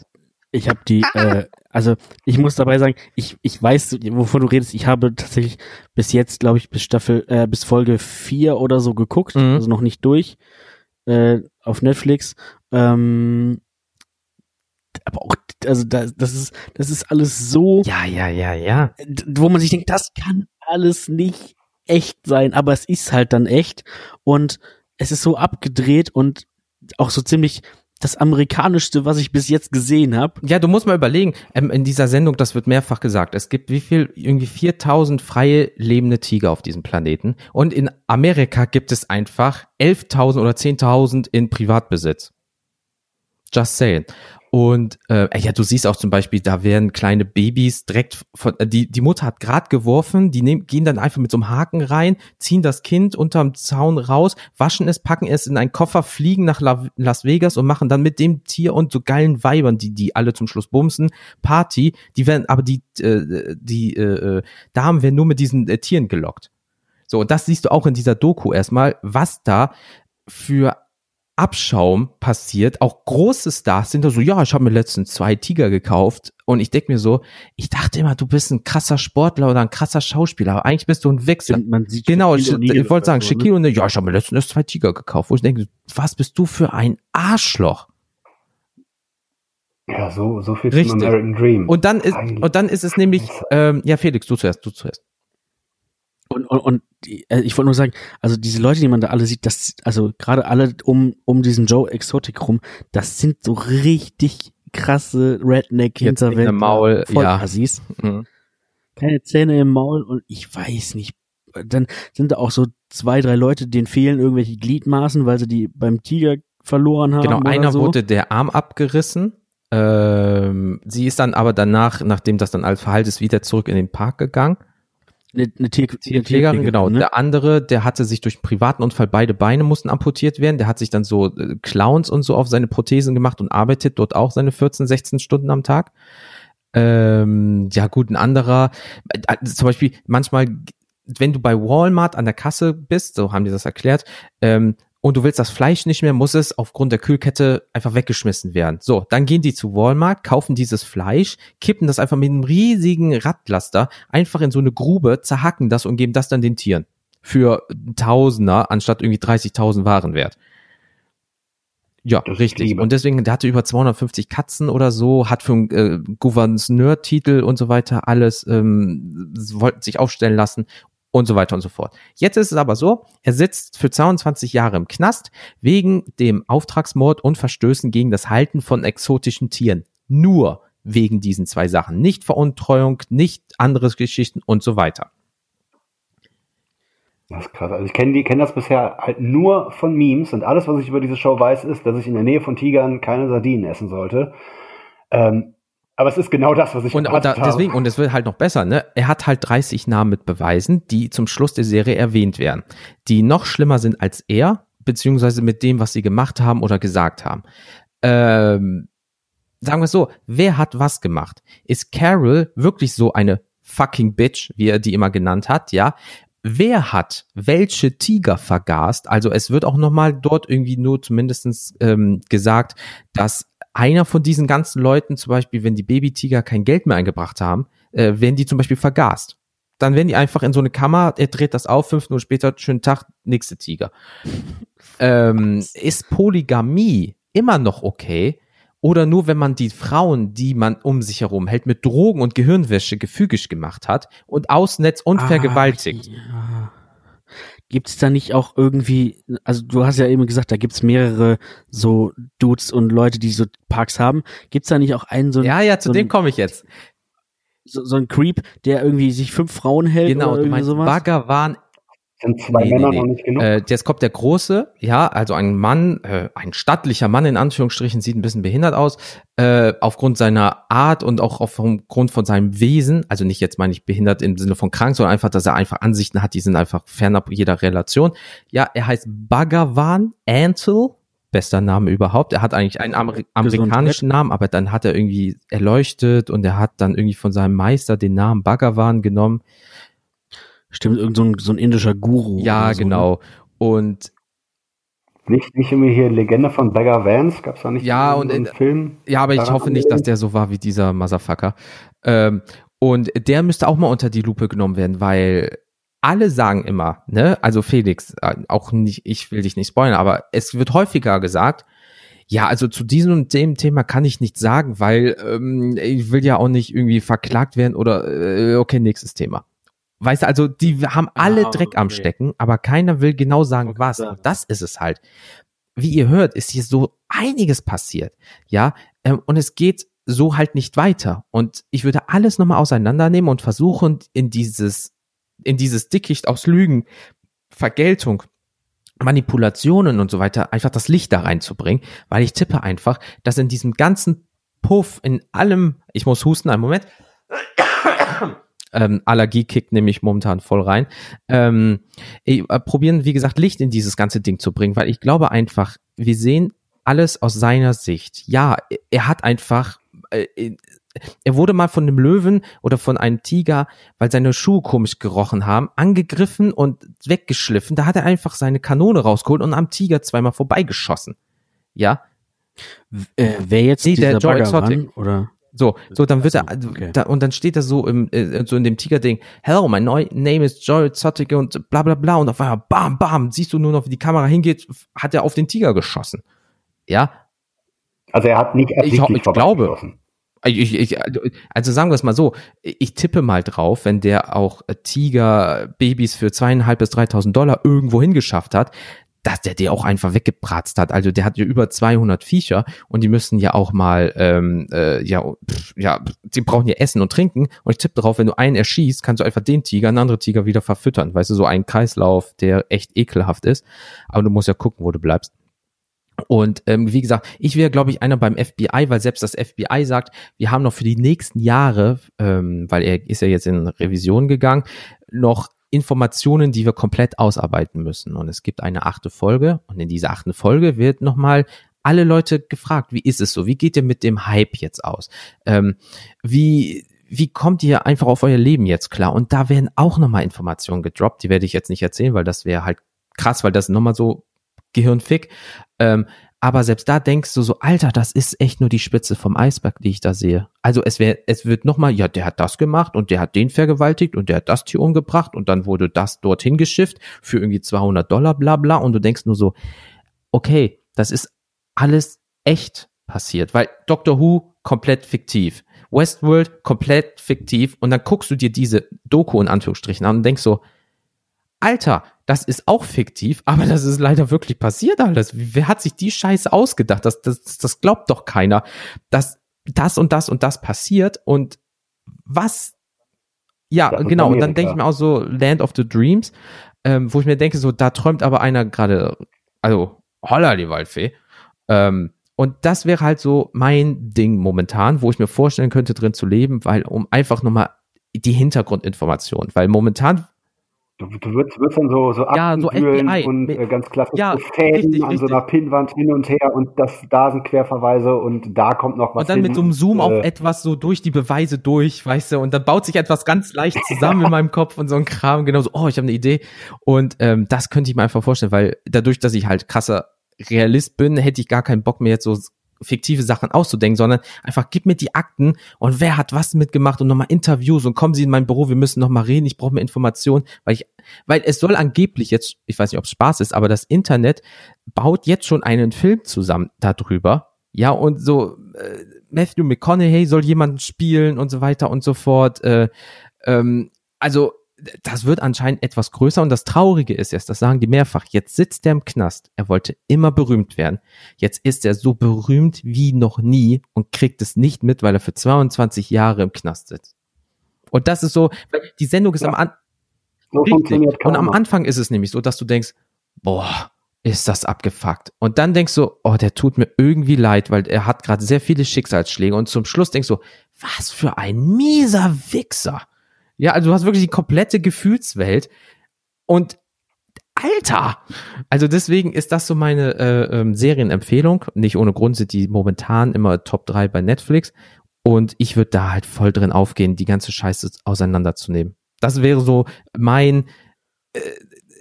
ich hab die, äh, also ich muss dabei sagen, ich, ich weiß, wovon du redest. Ich habe tatsächlich bis jetzt, glaube ich, bis Staffel, äh, bis Folge vier oder so geguckt, Mhm. also noch nicht durch, äh, auf Netflix. Ähm, aber auch, also das, das ist, das ist alles so, Ja, ja, ja, ja. wo man sich denkt, das kann alles nicht echt sein, aber es ist halt dann echt und es ist so abgedreht und auch so ziemlich das amerikanischste, was ich bis jetzt gesehen habe. Ja, du musst mal überlegen, ähm, in dieser Sendung, das wird mehrfach gesagt, es gibt wie viel, irgendwie 4000 freie lebende Tiger auf diesem Planeten und in Amerika gibt es einfach 11.000 oder 10.000 in Privatbesitz. Just saying. Und äh, ja, du siehst auch zum Beispiel, da werden kleine Babys direkt von, äh, die, die Mutter hat grad geworfen, die nehmen, gehen dann einfach mit so einem Haken rein, ziehen das Kind unterm Zaun raus, waschen es, packen es in einen Koffer, fliegen nach La Las Vegas und machen dann mit dem Tier und so geilen Weibern, die, die alle zum Schluss bumsen, Party, die werden, aber die, äh, die äh, äh, Damen werden nur mit diesen äh, Tieren gelockt. So, und das siehst du auch in dieser Doku erstmal, was da für Abschaum passiert. Auch große Stars sind da so, ja, ich habe mir letztens zwei Tiger gekauft. Und ich denk mir so, ich dachte immer, du bist ein krasser Sportler oder ein krasser Schauspieler, aber eigentlich bist du ein Wichser. Sieht Genau, ich, O'Neal ich wollte sagen, ne? Shaquille und ja, ich habe mir letztens erst zwei Tiger gekauft. Wo ich denke, was bist du für ein Arschloch? Ja, so, so viel Richtig. zum American Dream. Und dann ist, Heilige und dann ist es nämlich, ähm, ja, Felix, du zuerst, du zuerst. Und, und, und äh, ich wollte nur sagen, also diese Leute, die man da alle sieht, das, also gerade alle um, um diesen Joe Exotic rum, das sind so richtig krasse redneck im Maul, ja. Vollassis. Mhm. Keine Zähne im Maul und ich weiß nicht. Dann sind da auch so zwei, drei Leute, denen fehlen irgendwelche Gliedmaßen, weil sie die beim Tiger verloren haben. Genau, einer so. wurde der Arm abgerissen. Ähm, sie ist dann aber danach, nachdem das dann alles verheilt ist, wieder zurück in den Park gegangen. Eine, eine Tier, Tierpflegerin, genau. Ne? Der andere, der hatte sich durch einen privaten Unfall beide Beine mussten amputiert werden. Der hat sich dann so äh, Clowns und so auf seine Prothesen gemacht und arbeitet dort auch seine 14, 16 Stunden am Tag. Ähm, ja gut, ein anderer, äh, zum Beispiel manchmal, wenn du bei Walmart an der Kasse bist, so haben die das erklärt, ähm, und du willst das Fleisch nicht mehr, muss es aufgrund der Kühlkette einfach weggeschmissen werden. So, dann gehen die zu Walmart, kaufen dieses Fleisch, kippen das einfach mit einem riesigen Radlaster einfach in so eine Grube, zerhacken das und geben das dann den Tieren. Für Tausender anstatt irgendwie 30.000 Warenwert. Ja, Das richtig. Und deswegen, der hatte über 250 Katzen oder so, hat für einen äh, Gouverneur-Titel und so weiter alles, ähm, wollten sich aufstellen lassen und so weiter und so fort. Jetzt ist es aber so, er sitzt für 22 Jahre im Knast wegen dem Auftragsmord und Verstößen gegen das Halten von exotischen Tieren. Nur wegen diesen zwei Sachen. Nicht Veruntreuung, nicht andere Geschichten und so weiter. Das ist krass. Also ich kenne die, kenne das bisher halt nur von Memes und alles, was ich über diese Show weiß, ist, dass ich in der Nähe von Tigern keine Sardinen essen sollte. Ähm, aber es ist genau das, was ich Und, und da, habe. deswegen, und es wird halt noch besser, ne? Er hat halt 30 Namen mit Beweisen, die zum Schluss der Serie erwähnt werden, die noch schlimmer sind als er, beziehungsweise mit dem, was sie gemacht haben oder gesagt haben. Ähm, sagen wir es so, wer hat was gemacht? Ist Carol wirklich so eine fucking Bitch, wie er die immer genannt hat, ja? Wer hat welche Tiger vergast? Also es wird auch nochmal dort irgendwie nur zumindestens ähm, gesagt, dass einer von diesen ganzen Leuten, zum Beispiel, wenn die Babytiger kein Geld mehr eingebracht haben, äh, werden die zum Beispiel vergast. dann werden die einfach in so eine Kammer, er dreht das auf, fünf Minuten später, schönen Tag, nächste Tiger. ähm, ist Polygamie immer noch okay? Oder nur, wenn man die Frauen, die man um sich herum hält, mit Drogen und Gehirnwäsche gefügig gemacht hat und ausnetzt und Ah, vergewaltigt? ja. Gibt es da nicht auch irgendwie, also du hast ja eben gesagt, da gibt's mehrere so Dudes und Leute, die so Parks haben. Gibt's da nicht auch einen so, Ja, ja, zu so dem komme ich jetzt. so, so ein Creep, der irgendwie sich fünf Frauen hält Genau, oder du meinst sowas? Bhagavan Sind zwei Nee, Männer nee, noch nee. nicht genug? Äh, jetzt kommt der Große, ja, also ein Mann, äh, ein stattlicher Mann in Anführungsstrichen, sieht ein bisschen behindert aus, äh, aufgrund seiner Art und auch aufgrund von seinem Wesen, also nicht jetzt meine ich behindert im Sinne von krank, sondern einfach, dass er einfach Ansichten hat, die sind einfach fernab jeder Relation. Ja, er heißt Bhagavan Antle, bester Name überhaupt. Er hat eigentlich einen Ameri amerikanischen Namen, aber dann hat er irgendwie erleuchtet und er hat dann irgendwie von seinem Meister den Namen Bhagavan genommen. Stimmt, irgend so ein, so ein indischer Guru. Ja, so, Ne? genau. Und Nicht, nicht immer hier Legende von Beggar Vance, gab's da nicht Ja, so und einen in- Film? Ja, aber ich hoffe nicht, dass der so war wie dieser Motherfucker. Ähm, und der müsste auch mal unter die Lupe genommen werden, weil alle sagen immer, ne, also Felix, äh, auch nicht, ich will dich nicht spoilern, aber es wird häufiger gesagt, ja, also zu diesem und dem Thema kann ich nichts sagen, weil ähm, ich will ja auch nicht irgendwie verklagt werden oder äh, okay, nächstes Thema. Weißt du, also die haben alle Ah, Dreck am okay. Stecken, aber keiner will genau sagen, Okay, was. Und das ist es halt. Wie ihr hört, ist hier so einiges passiert. Ja, ähm, und es geht so halt nicht weiter. Und ich würde alles nochmal auseinandernehmen und versuchen, in dieses, in dieses Dickicht aus Lügen, Vergeltung, Manipulationen und so weiter, einfach das Licht da reinzubringen, weil ich tippe einfach, dass in diesem ganzen Puff, in allem, ich muss husten, einen Moment, ähm, Allergie kickt nämlich momentan voll rein, ähm, eh, äh, probieren, wie gesagt, Licht in dieses ganze Ding zu bringen, weil ich glaube einfach, wir sehen alles aus seiner Sicht. Ja, er hat einfach, äh, er wurde mal von einem Löwen oder von einem Tiger, weil seine Schuhe komisch gerochen haben, angegriffen und weggeschliffen. Da hat er einfach seine Kanone rausgeholt und am Tiger zweimal vorbeigeschossen. Ja, Äh, wer jetzt Nee, der dieser Joe Bhagavan, Exotic. oder? So, so dann wird er, Ach so, okay. da, und dann steht er so im, äh, so in dem Tiger-Ding, hello, my name is Joel Zotic und bla bla bla und auf einmal bam, bam, siehst du nur noch, wie die Kamera hingeht, hat er auf den Tiger geschossen. Ja, Also er hat nicht Ich, absichtlich ich glaube, vorbeigeschossen. ich, ich, also sagen wir es mal so, ich tippe mal drauf, wenn der auch Tiger-Babys für zweieinhalb bis dreitausend Dollar irgendwo hingeschafft hat, dass der die auch einfach weggebratzt hat. Also der hat ja über 200 Viecher und die müssen ja auch mal, ähm, äh, ja, pff, ja, die brauchen ja Essen und Trinken. Und ich tippe drauf, wenn du einen erschießt, kannst du einfach den Tiger, einen anderen Tiger wieder verfüttern. Weißt du, so ein Kreislauf, der echt ekelhaft ist. Aber du musst ja gucken, wo du bleibst. Und ähm, wie gesagt, ich wäre, glaube ich, einer beim FBI, weil selbst das FBI sagt, wir haben noch für die nächsten Jahre, ähm, weil er ist ja jetzt in Revision gegangen, noch Informationen, die wir komplett ausarbeiten müssen. Und es gibt eine achte Folge und in dieser achten Folge wird nochmal alle Leute gefragt, wie ist es so? Wie geht ihr mit dem Hype jetzt aus? Ähm, wie, wie kommt ihr einfach auf euer Leben jetzt klar? Und da werden auch nochmal Informationen gedroppt, die werde ich jetzt nicht erzählen, weil das wäre halt krass, weil das nochmal so Gehirnfick. Ähm, aber selbst da denkst du so, Alter, das ist echt nur die Spitze vom Eisberg, die ich da sehe. Also es wäre, es wird nochmal, ja, der hat das gemacht und der hat den vergewaltigt und der hat das Tier umgebracht und dann wurde das dorthin geschifft für irgendwie 200 Dollar, bla bla. Und du denkst nur so, okay, das ist alles echt passiert, weil Doctor Who komplett fiktiv, Westworld komplett fiktiv und dann guckst du dir diese Doku in Anführungsstrichen an und denkst so, Alter, das ist auch fiktiv, aber das ist leider wirklich passiert alles. Wer hat sich die Scheiße ausgedacht? Das, das, das glaubt doch keiner, dass das und das und das passiert und was? Ja, Das genau. Und dann denke ich mir auch so Land of the Dreams, ähm, wo ich mir denke, so da träumt aber einer gerade, also holla die Waldfee. Ähm, und das wäre halt so mein Ding momentan, wo ich mir vorstellen könnte, drin zu leben, weil um einfach nochmal die Hintergrundinformation, weil momentan Du, du würdest, würdest dann so, so Ja, so FBI. und äh, ganz klassisch Ja, so Fäden richtig, an so richtig. einer Pinnwand hin und her und das, da sind Querverweise und da kommt noch was Und dann hin. mit so einem Zoom äh, auf etwas so durch die Beweise durch, weißt du, und dann baut sich etwas ganz leicht *laughs* zusammen in meinem Kopf und so ein Kram, genau so, oh, ich habe eine Idee. Und ähm, das könnte ich mir einfach vorstellen, weil dadurch, dass ich halt krasser Realist bin, hätte ich gar keinen Bock mehr jetzt so fiktive Sachen auszudenken, sondern einfach gib mir die Akten und wer hat was mitgemacht und nochmal Interviews und kommen Sie in mein Büro, wir müssen nochmal reden, ich brauche mehr Informationen, weil ich, weil es soll angeblich jetzt, ich weiß nicht, ob es Spaß ist, aber das Internet baut jetzt schon einen Film zusammen darüber. Ja, und so, äh, Matthew McConaughey soll jemanden spielen und so weiter und so fort. Äh, ähm, also das wird anscheinend etwas größer und das Traurige ist jetzt, das sagen die mehrfach, jetzt sitzt er im Knast, er wollte immer berühmt werden, jetzt ist er so berühmt wie noch nie und kriegt es nicht mit, weil er für 22 Jahre im Knast sitzt. Und das ist so, die Sendung ist Ja. am An So Richtig. funktioniert Und am. Anfang ist es nämlich so, dass du denkst, boah, ist das abgefuckt. Und dann denkst du, oh, der tut mir irgendwie leid, weil er hat gerade sehr viele Schicksalsschläge. Und zum Schluss denkst du, was für ein mieser Wichser. Ja, also du hast wirklich die komplette Gefühlswelt. Und Alter! Also deswegen ist das so meine äh, ähm, Serienempfehlung. Nicht ohne Grund sind die momentan immer Top 3 bei Netflix. Und ich würde da halt voll drin aufgehen, die ganze Scheiße auseinanderzunehmen. Das wäre so mein, äh,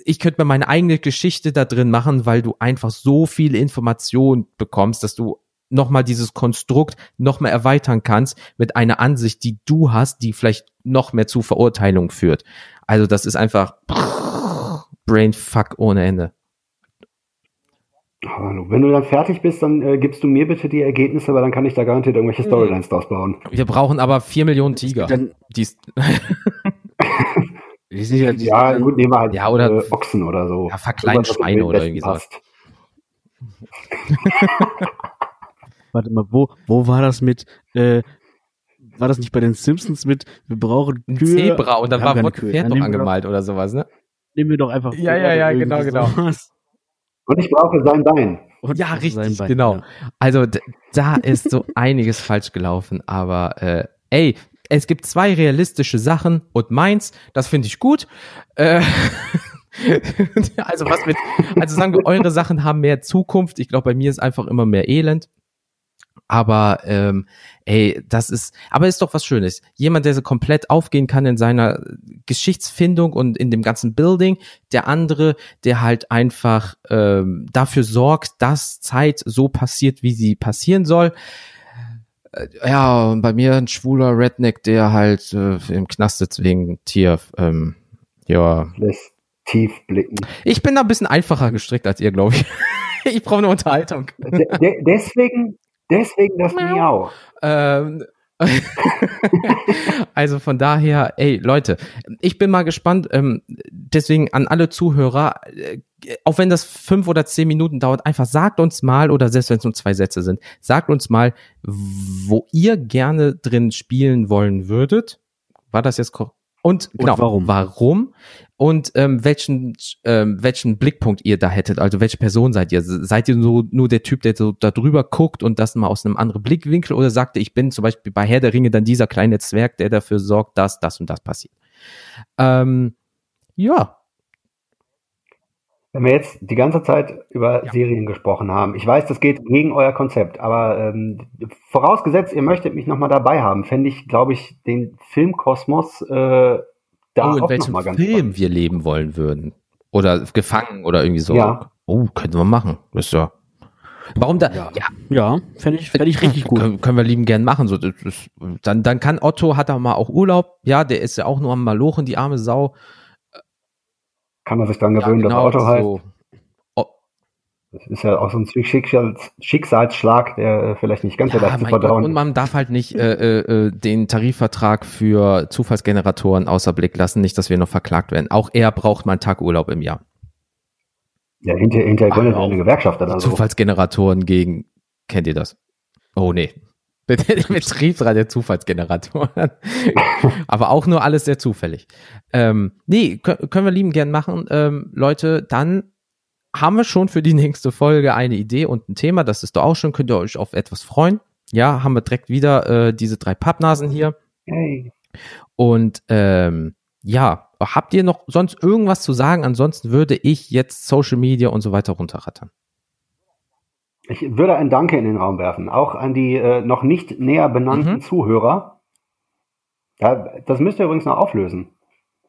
ich könnte mir meine eigene Geschichte da drin machen, weil du einfach so viele Informationen bekommst, dass du nochmal dieses Konstrukt nochmal erweitern kannst mit einer Ansicht, die du hast, die vielleicht noch mehr zu Verurteilung führt. Also das ist einfach *laughs* Brainfuck ohne Ende. Aber du- Wenn du dann fertig bist, dann äh, gibst du mir bitte die Ergebnisse, weil dann kann ich da garantiert irgendwelche Storylines draus bauen. Wir brauchen aber vier Millionen Tiger. Dann, Die ist, *laughs* die sind ja, die Ja, gut, nehmen wir halt Ja, oder- äh, Ochsen oder so. Ja, verkleinen Schweine oder irgendwie sowas. *laughs* Warte mal, wo, wo war das mit, äh, war das nicht bei den Simpsons mit, wir brauchen ein Kühe? Zebra und dann war Kühe. Pferd Dann noch wir doch- angemalt oder sowas, ne? Nehmen wir doch einfach Ja, ja, ja, genau, genau. sowas. Und ich brauche sein Bein. Und Ja, sein richtig, Bein, genau. ja. Also da ist so *laughs* einiges falsch gelaufen, aber äh, ey, es gibt zwei realistische Sachen und meins, das finde ich gut. Äh, *laughs* also was mit, also sagen wir, eure Sachen haben mehr Zukunft. Ich glaube, bei mir ist einfach immer mehr Elend. Aber ähm, ey, das ist, aber ist doch was Schönes. Jemand, der so komplett aufgehen kann in seiner Geschichtsfindung und in dem ganzen Building. Der andere, der halt einfach ähm, dafür sorgt, dass Zeit so passiert, wie sie passieren soll. Äh, Ja, und bei mir ein schwuler Redneck, der halt äh, im Knast sitzt wegen Tier. Ähm, ja, Lässt tief blicken. ich bin da ein bisschen einfacher gestrickt als ihr, glaube ich. *laughs* ich brauche eine Unterhaltung. De de deswegen, deswegen das Miau. Ähm, *laughs* also von daher, ey Leute, ich bin mal gespannt. Ähm, deswegen an alle Zuhörer, äh, auch wenn das fünf oder zehn Minuten dauert, einfach sagt uns mal oder selbst wenn es nur zwei Sätze sind, sagt uns mal, wo ihr gerne drin spielen wollen würdet. War das jetzt korrekt? Und, genau, warum? Warum? Und ähm, welchen, ähm, welchen Blickpunkt ihr da hättet, also welche Person seid ihr? Seid ihr so nur der Typ, der so da drüber guckt und das mal aus einem anderen Blickwinkel oder sagt ihr, ich bin zum Beispiel bei Herr der Ringe dann dieser kleine Zwerg, der dafür sorgt, dass das und das passiert? Ähm, ja, Wenn wir jetzt die ganze Zeit über Ja. Serien gesprochen haben, ich weiß, das geht gegen euer Konzept, aber ähm, vorausgesetzt, ihr möchtet mich nochmal dabei haben, fände ich, glaube ich, den Filmkosmos äh, da oh, in auch welchem nochmal ganz Film spannend. wir leben wollen würden. Oder gefangen oder irgendwie so. Ja. Oh, könnten wir machen. Das ist ja. Warum da? Ja. Ja, fände ich, fänd ich richtig gut. Können, können wir lieben gern machen. So, das, das, dann, dann kann Otto, hat er mal auch Urlaub. Ja, der ist ja auch nur am Malochen, die arme Sau. Kann man sich dann Ja, gewöhnen, dass er Otto heißt. so. Das ist ja auch so ein Schicksals Schicksalsschlag, der äh, vielleicht nicht ganz so Ja, leicht zu verdauen und ist. man darf halt nicht äh, äh, äh, den Tarifvertrag für Zufallsgeneratoren außer Blick lassen, nicht, dass wir noch verklagt werden. Auch er braucht mal einen Tag Urlaub im Jahr. Ja, hinterher, hinterher gründet er auch eine Gewerkschaft oder so. Zufallsgeneratoren gegen, kennt ihr das? Oh nee. Der *laughs* Betriebsrat der Zufallsgeneratoren. *laughs* Aber auch nur alles sehr zufällig. Ähm, nee, kö- können wir lieben gern machen. Ähm, Leute, dann haben wir schon für die *laughs* nächste Folge eine Idee und ein Thema. Das ist doch auch schon. Könnt ihr euch auf etwas freuen? Ja, haben wir direkt wieder äh, diese drei Pappnasen hier. Hey. Und ähm, ja, habt ihr noch sonst irgendwas zu sagen? Ansonsten würde ich jetzt Social Media und so weiter runterrattern. Ich würde ein Danke in den Raum werfen, auch an die äh, noch nicht näher benannten Mhm. Zuhörer. Ja, das müsst ihr übrigens noch auflösen.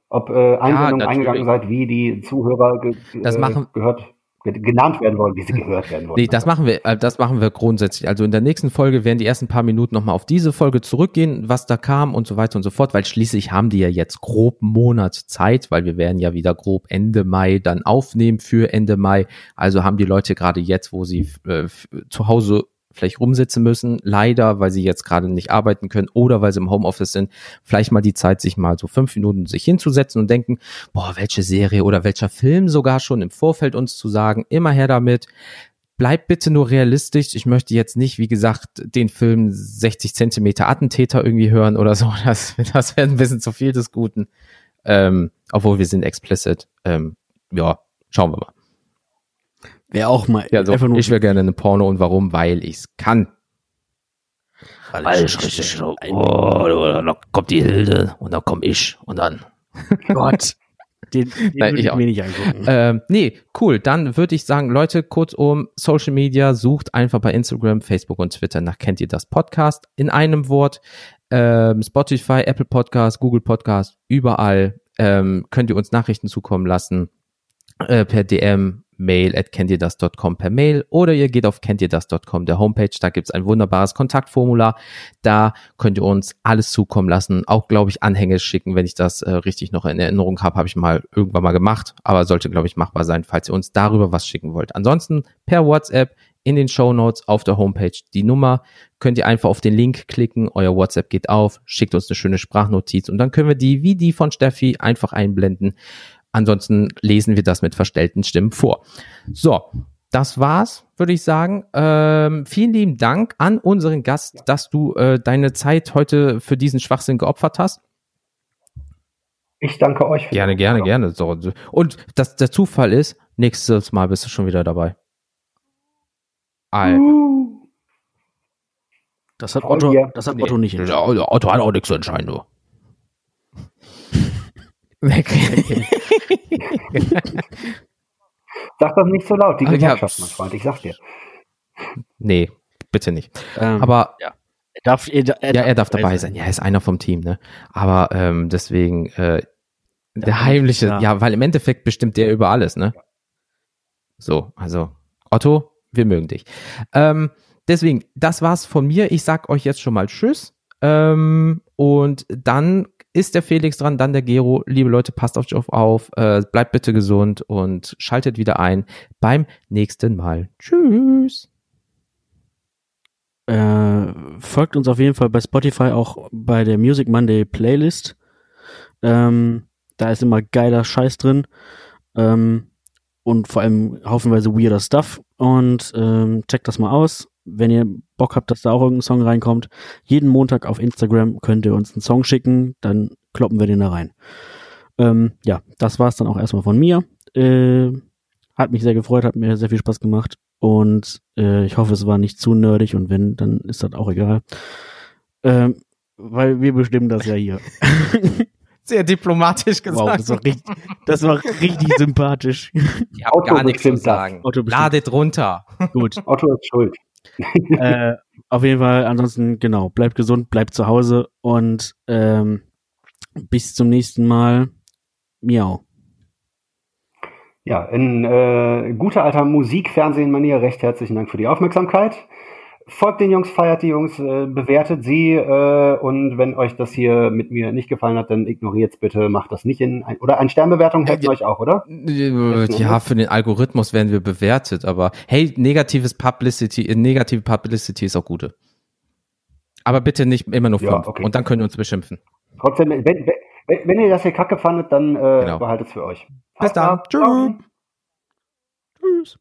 Ob äh, Einsendungen natürlich. eingegangen seid, wie die Zuhörer ge Das äh, machen- gehört genannt werden wollen, wie sie gehört werden wollen. Nee, das machen wir, äh, das machen wir grundsätzlich. Also in der nächsten Folge werden die ersten paar Minuten nochmal auf diese Folge zurückgehen, was da kam und so weiter und so fort, weil schließlich haben die ja jetzt grob Monat Zeit, weil wir werden ja wieder grob Ende Mai dann aufnehmen für Ende Mai. Also haben die Leute gerade jetzt, wo sie äh, zu Hause vielleicht rumsitzen müssen, leider, weil sie jetzt gerade nicht arbeiten können oder weil sie im Homeoffice sind, vielleicht mal die Zeit, sich mal so fünf Minuten sich hinzusetzen und denken, boah, welche Serie oder welcher Film sogar schon im Vorfeld uns zu sagen, immer her damit. Bleibt bitte nur realistisch. Ich möchte jetzt nicht, wie gesagt, den Film 60 Zentimeter Attentäter irgendwie hören oder so. *laughs* Das, das wäre ein bisschen zu viel des Guten. Ähm, obwohl wir sind explicit. Ähm, ja, schauen wir mal. Wäre auch mal. Ja, so, einfach nur- ich wäre gerne eine Porno und warum? Weil ich's kann. Weil ich richtig so, oh, dann kommt die Hilde und dann komm ich und dann. Gott. Den, den Nein, würde ich ich mir nicht angucken. Ähm, nee, cool. Dann würde ich sagen, Leute, kurzum, Social Media, sucht einfach bei Instagram, Facebook und Twitter nach Kennt ihr das Podcast in einem Wort. Ähm, Spotify, Apple Podcast, Google Podcast, überall ähm, könnt ihr uns Nachrichten zukommen lassen äh, per DM, Mail at kenntierdas.com per Mail oder ihr geht auf kenntierdas.com, der Homepage, da gibt's ein wunderbares Kontaktformular. Da könnt ihr uns alles zukommen lassen, auch glaube ich Anhänge schicken, wenn ich das äh, richtig noch in Erinnerung habe, habe ich mal irgendwann mal gemacht, aber sollte glaube ich machbar sein, falls ihr uns darüber was schicken wollt. Ansonsten per WhatsApp in den Show Notes auf der Homepage die Nummer, könnt ihr einfach auf den Link klicken, euer WhatsApp geht auf, schickt uns eine schöne Sprachnotiz und dann können wir die wie die von Steffi einfach einblenden. Ansonsten lesen wir das mit verstellten Stimmen vor. So, das war's, würde ich sagen. Ähm, vielen lieben Dank an unseren Gast, dass du äh, deine Zeit heute für diesen Schwachsinn geopfert hast. Ich danke euch. für Gerne, gerne, gerne. So. Und dass der Zufall ist, nächstes Mal bist du schon wieder dabei. Alter. Das hat Otto, das hat Nee. Otto nicht. entschieden. Otto hat auch nichts zu entscheiden, du. *laughs* Sag das nicht so laut, die ja. Gewerkschaft, mein Freund, ich sag dir. nee, bitte nicht. Ähm, Aber er darf, er, er ja, er darf dabei sein. Ja, er ist einer vom Team, ne? Aber ähm, deswegen äh, der heimliche, ja. ja. weil im Endeffekt bestimmt der über alles, ne? So, also Otto, wir mögen dich. Ähm, deswegen, das war's von mir. Ich sag euch jetzt schon mal Tschüss. Ähm, und dann ist der Felix dran, dann der Gero. Liebe Leute, passt auf euch auf, äh, bleibt bitte gesund und schaltet wieder ein beim nächsten Mal. Tschüss. Äh, folgt uns auf jeden Fall bei Spotify auch bei der Music Monday Playlist. Ähm, da ist immer geiler Scheiß drin. Ähm, und vor allem haufenweise weirder Stuff. Und ähm, checkt das mal aus. Wenn ihr Bock habt, dass da auch irgendein Song reinkommt, jeden Montag auf Instagram könnt ihr uns einen Song schicken, dann kloppen wir den da rein. Ähm, ja, das war's dann auch erstmal von mir. Äh, hat mich sehr gefreut, hat mir sehr viel Spaß gemacht. Und äh, ich hoffe, es war nicht zu nerdig und wenn, dann ist das auch egal. Ähm, weil wir bestimmen das ja hier. *laughs* Sehr diplomatisch Wow, das war richtig, das war richtig sympathisch. Ich habe gar nichts zu sagen. Ladet runter. Gut. Otto ist schuld. *laughs* äh, auf jeden Fall, ansonsten, genau, bleibt gesund, bleibt zu Hause und ähm, bis zum nächsten Mal. Miau. Ja, in äh, guter alter Musik-Fernsehen-Manier recht herzlichen Dank für die Aufmerksamkeit. Folgt den Jungs, feiert die Jungs, äh, bewertet sie äh, und wenn euch das hier mit mir nicht gefallen hat, dann ignoriert's bitte, macht das nicht in ein, oder ein Sternbewertung helfen Ja, euch auch, oder? Ja, für den Algorithmus werden wir bewertet, aber hey, negatives Publicity, äh, negative Publicity ist auch gute. Aber bitte nicht immer nur Ja, fünf. okay. Und dann können wir uns beschimpfen. Trotzdem, wenn, wenn, wenn ihr das hier kacke fandet, dann äh, Genau. behaltet's für euch. Bis dann. Ciao. Tschüss.